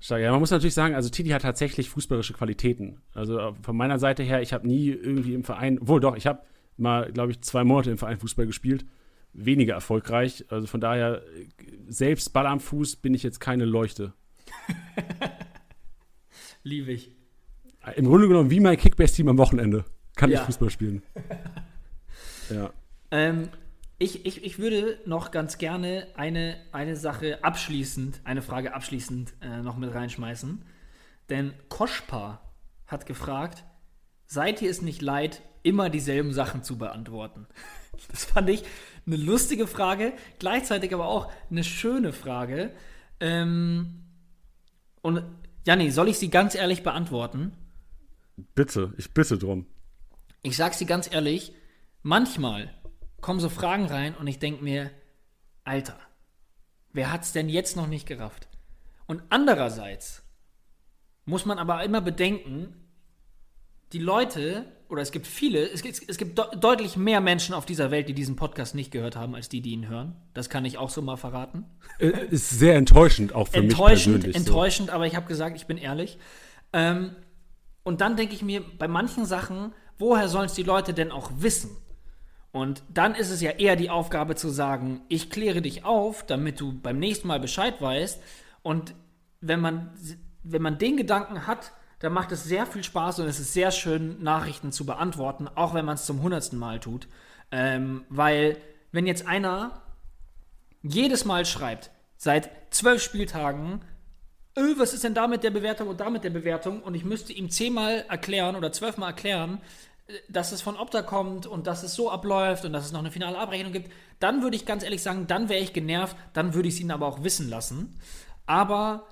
Ja, man muss natürlich sagen, also Titi hat tatsächlich fußballische Qualitäten. Also äh, von meiner Seite her, ich habe nie irgendwie im Verein, wohl doch, ich habe mal, glaube ich, zwei Monate im Verein Fußball gespielt. Weniger erfolgreich. Also von daher, selbst Ball am Fuß bin ich jetzt keine Leuchte. Liebe ich. Im Grunde genommen wie mein Kickbase-Team am Wochenende. Kann ja. ich Fußball spielen. ja. Ähm, ich, ich, ich würde noch ganz gerne eine, eine Sache abschließend, eine Frage abschließend äh, noch mit reinschmeißen. Denn Koschpa hat gefragt, seid ihr es nicht leid, immer dieselben Sachen zu beantworten? Das fand ich eine lustige Frage, gleichzeitig aber auch eine schöne Frage. Ähm, und Janni, soll ich sie ganz ehrlich beantworten? Bitte, ich bitte drum. Ich sag's dir ganz ehrlich, manchmal kommen so Fragen rein und ich denke mir, Alter, wer hat's denn jetzt noch nicht gerafft? Und andererseits muss man aber immer bedenken, die Leute, oder es gibt viele, es gibt, es gibt de deutlich mehr Menschen auf dieser Welt, die diesen Podcast nicht gehört haben, als die, die ihn hören. Das kann ich auch so mal verraten. Äh, ist sehr enttäuschend, auch für enttäuschend, mich persönlich. Enttäuschend, so. aber ich habe gesagt, ich bin ehrlich. Ähm, und dann denke ich mir, bei manchen Sachen, woher sollen es die Leute denn auch wissen? Und dann ist es ja eher die Aufgabe zu sagen, ich kläre dich auf, damit du beim nächsten Mal Bescheid weißt. Und wenn man, wenn man den Gedanken hat, dann macht es sehr viel Spaß und es ist sehr schön, Nachrichten zu beantworten, auch wenn man es zum hundertsten Mal tut. Ähm, weil, wenn jetzt einer jedes Mal schreibt, seit zwölf Spieltagen, öh, was ist denn da mit der Bewertung und da mit der Bewertung? Und ich müsste ihm zehnmal erklären oder zwölfmal erklären, äh, dass es von Opta kommt und dass es so abläuft und dass es noch eine finale Abrechnung gibt, dann würde ich ganz ehrlich sagen, dann wäre ich genervt, dann würde ich es ihnen aber auch wissen lassen. Aber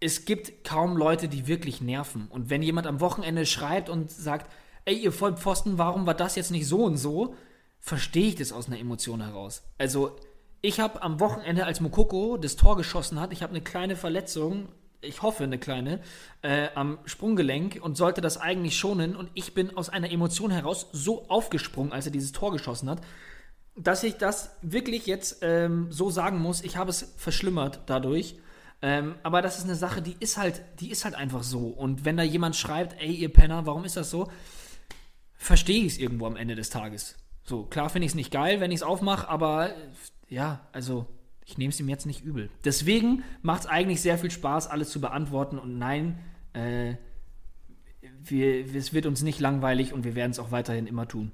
es gibt kaum Leute, die wirklich nerven. Und wenn jemand am Wochenende schreibt und sagt, ey, ihr Vollpfosten, warum war das jetzt nicht so und so, verstehe ich das aus einer Emotion heraus. Also, ich habe am Wochenende, als Mokoko das Tor geschossen hat, ich habe eine kleine Verletzung, ich hoffe eine kleine, äh, am Sprunggelenk und sollte das eigentlich schonen. Und ich bin aus einer Emotion heraus so aufgesprungen, als er dieses Tor geschossen hat, dass ich das wirklich jetzt ähm, so sagen muss, ich habe es verschlimmert dadurch. Ähm, aber das ist eine Sache, die ist halt, die ist halt einfach so. Und wenn da jemand schreibt, ey, ihr Penner, warum ist das so? verstehe ich es irgendwo am Ende des Tages. So, klar finde ich es nicht geil, wenn ich es aufmache, aber ja, also ich nehme es ihm jetzt nicht übel. Deswegen macht es eigentlich sehr viel Spaß, alles zu beantworten und nein, äh, wir, es wird uns nicht langweilig und wir werden es auch weiterhin immer tun.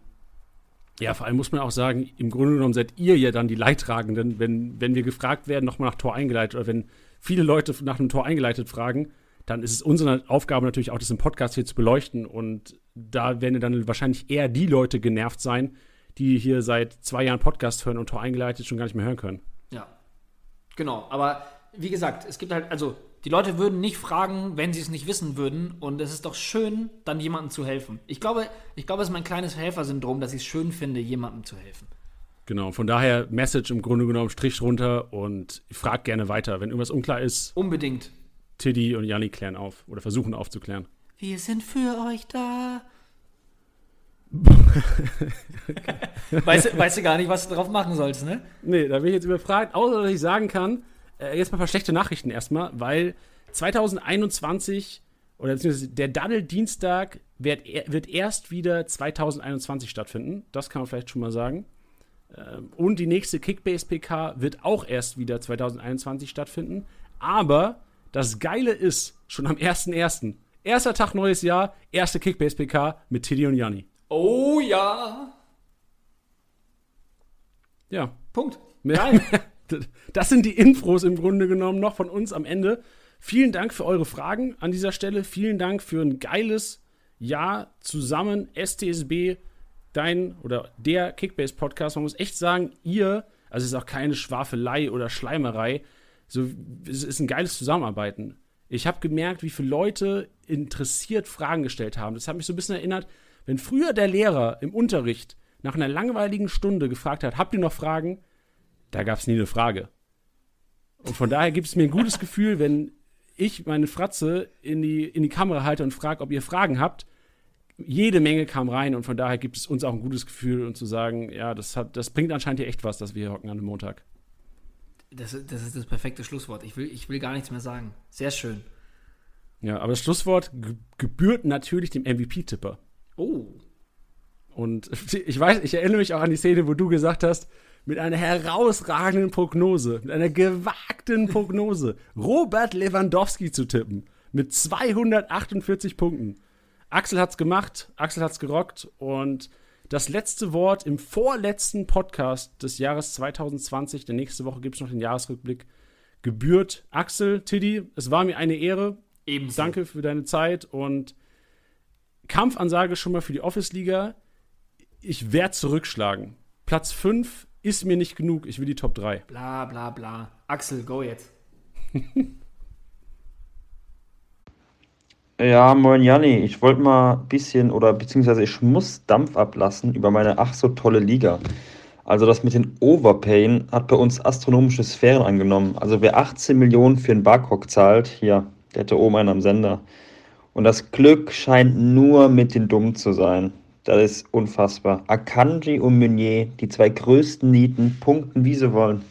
Ja, vor allem muss man auch sagen, im Grunde genommen seid ihr ja dann die Leidtragenden, wenn, wenn wir gefragt werden, nochmal nach Tor eingeleitet oder wenn viele Leute nach einem Tor eingeleitet fragen, dann ist es unsere Aufgabe natürlich auch, das im Podcast hier zu beleuchten und da werden dann wahrscheinlich eher die Leute genervt sein, die hier seit zwei Jahren Podcast hören und Tor eingeleitet schon gar nicht mehr hören können. Ja, genau. Aber wie gesagt, es gibt halt, also die Leute würden nicht fragen, wenn sie es nicht wissen würden. Und es ist doch schön, dann jemandem zu helfen. Ich glaube, ich glaube, es ist mein kleines Helfersyndrom, dass ich es schön finde, jemandem zu helfen. Genau, von daher Message im Grunde genommen, Strich runter und frag gerne weiter. Wenn irgendwas unklar ist. Unbedingt. Tiddy und Janni klären auf oder versuchen aufzuklären. Wir sind für euch da. weißt, weißt, du gar nicht, was du drauf machen sollst, ne? Nee, da bin ich jetzt überfragt, außer dass ich sagen kann, äh, jetzt mal ein paar schlechte Nachrichten erstmal, weil 2021 oder beziehungsweise der Daddel-Dienstag wird, wird erst wieder 2021 stattfinden. Das kann man vielleicht schon mal sagen. Ähm, und die nächste Kickbase-PK wird auch erst wieder 2021 stattfinden. Aber das Geile ist, schon am 1.1. Erster Tag neues Jahr, erste Kickbase-PK mit Tiddy und Janni. Oh ja. Ja. Punkt. Geil. Das sind die Infos im Grunde genommen noch von uns am Ende. Vielen Dank für eure Fragen an dieser Stelle. Vielen Dank für ein geiles Jahr zusammen. STSB, dein oder der Kickbase Podcast. Man muss echt sagen, ihr, also es ist auch keine Schwafelei oder Schleimerei. So, es ist ein geiles Zusammenarbeiten. Ich habe gemerkt, wie viele Leute interessiert Fragen gestellt haben. Das hat mich so ein bisschen erinnert, wenn früher der Lehrer im Unterricht nach einer langweiligen Stunde gefragt hat, habt ihr noch Fragen? Da gab es nie eine Frage. Und von daher gibt es mir ein gutes Gefühl, wenn ich meine Fratze in die, in die Kamera halte und frage, ob ihr Fragen habt. Jede Menge kam rein und von daher gibt es uns auch ein gutes Gefühl und zu sagen, ja, das, hat, das bringt anscheinend hier echt was, dass wir hier hocken an einem Montag. Das, das ist das perfekte Schlusswort. Ich will, ich will gar nichts mehr sagen. Sehr schön. Ja, aber das Schlusswort gebührt natürlich dem MVP-Tipper. Oh. Und ich weiß, ich erinnere mich auch an die Szene, wo du gesagt hast, mit einer herausragenden Prognose, mit einer gewagten Prognose, Robert Lewandowski zu tippen. Mit 248 Punkten. Axel hat's gemacht, Axel hat's gerockt und das letzte Wort im vorletzten Podcast des Jahres 2020, der nächste Woche gibt es noch den Jahresrückblick, gebührt Axel, Tiddy. Es war mir eine Ehre. Ebenso. Danke für deine Zeit und Kampfansage schon mal für die Office-Liga. Ich werde zurückschlagen. Platz 5 ist mir nicht genug. Ich will die Top 3. Bla bla bla. Axel, go jetzt. ja, moin Janni. Ich wollte mal ein bisschen oder beziehungsweise ich muss Dampf ablassen über meine ach so tolle Liga. Also das mit den Overpayen hat bei uns astronomische Sphären angenommen. Also wer 18 Millionen für einen Barcock zahlt, hier, der hätte oben einen am Sender. Und das Glück scheint nur mit den Dummen zu sein. Das ist unfassbar. Akanji und Meunier, die zwei größten Nieten, punkten, wie sie wollen.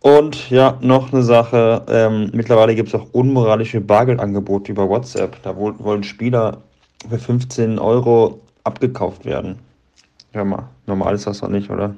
Und ja, noch eine Sache. Ähm, mittlerweile gibt es auch unmoralische Bargeldangebote über WhatsApp. Da wollen Spieler für 15 Euro abgekauft werden. Hör mal, normal ist das doch nicht, oder?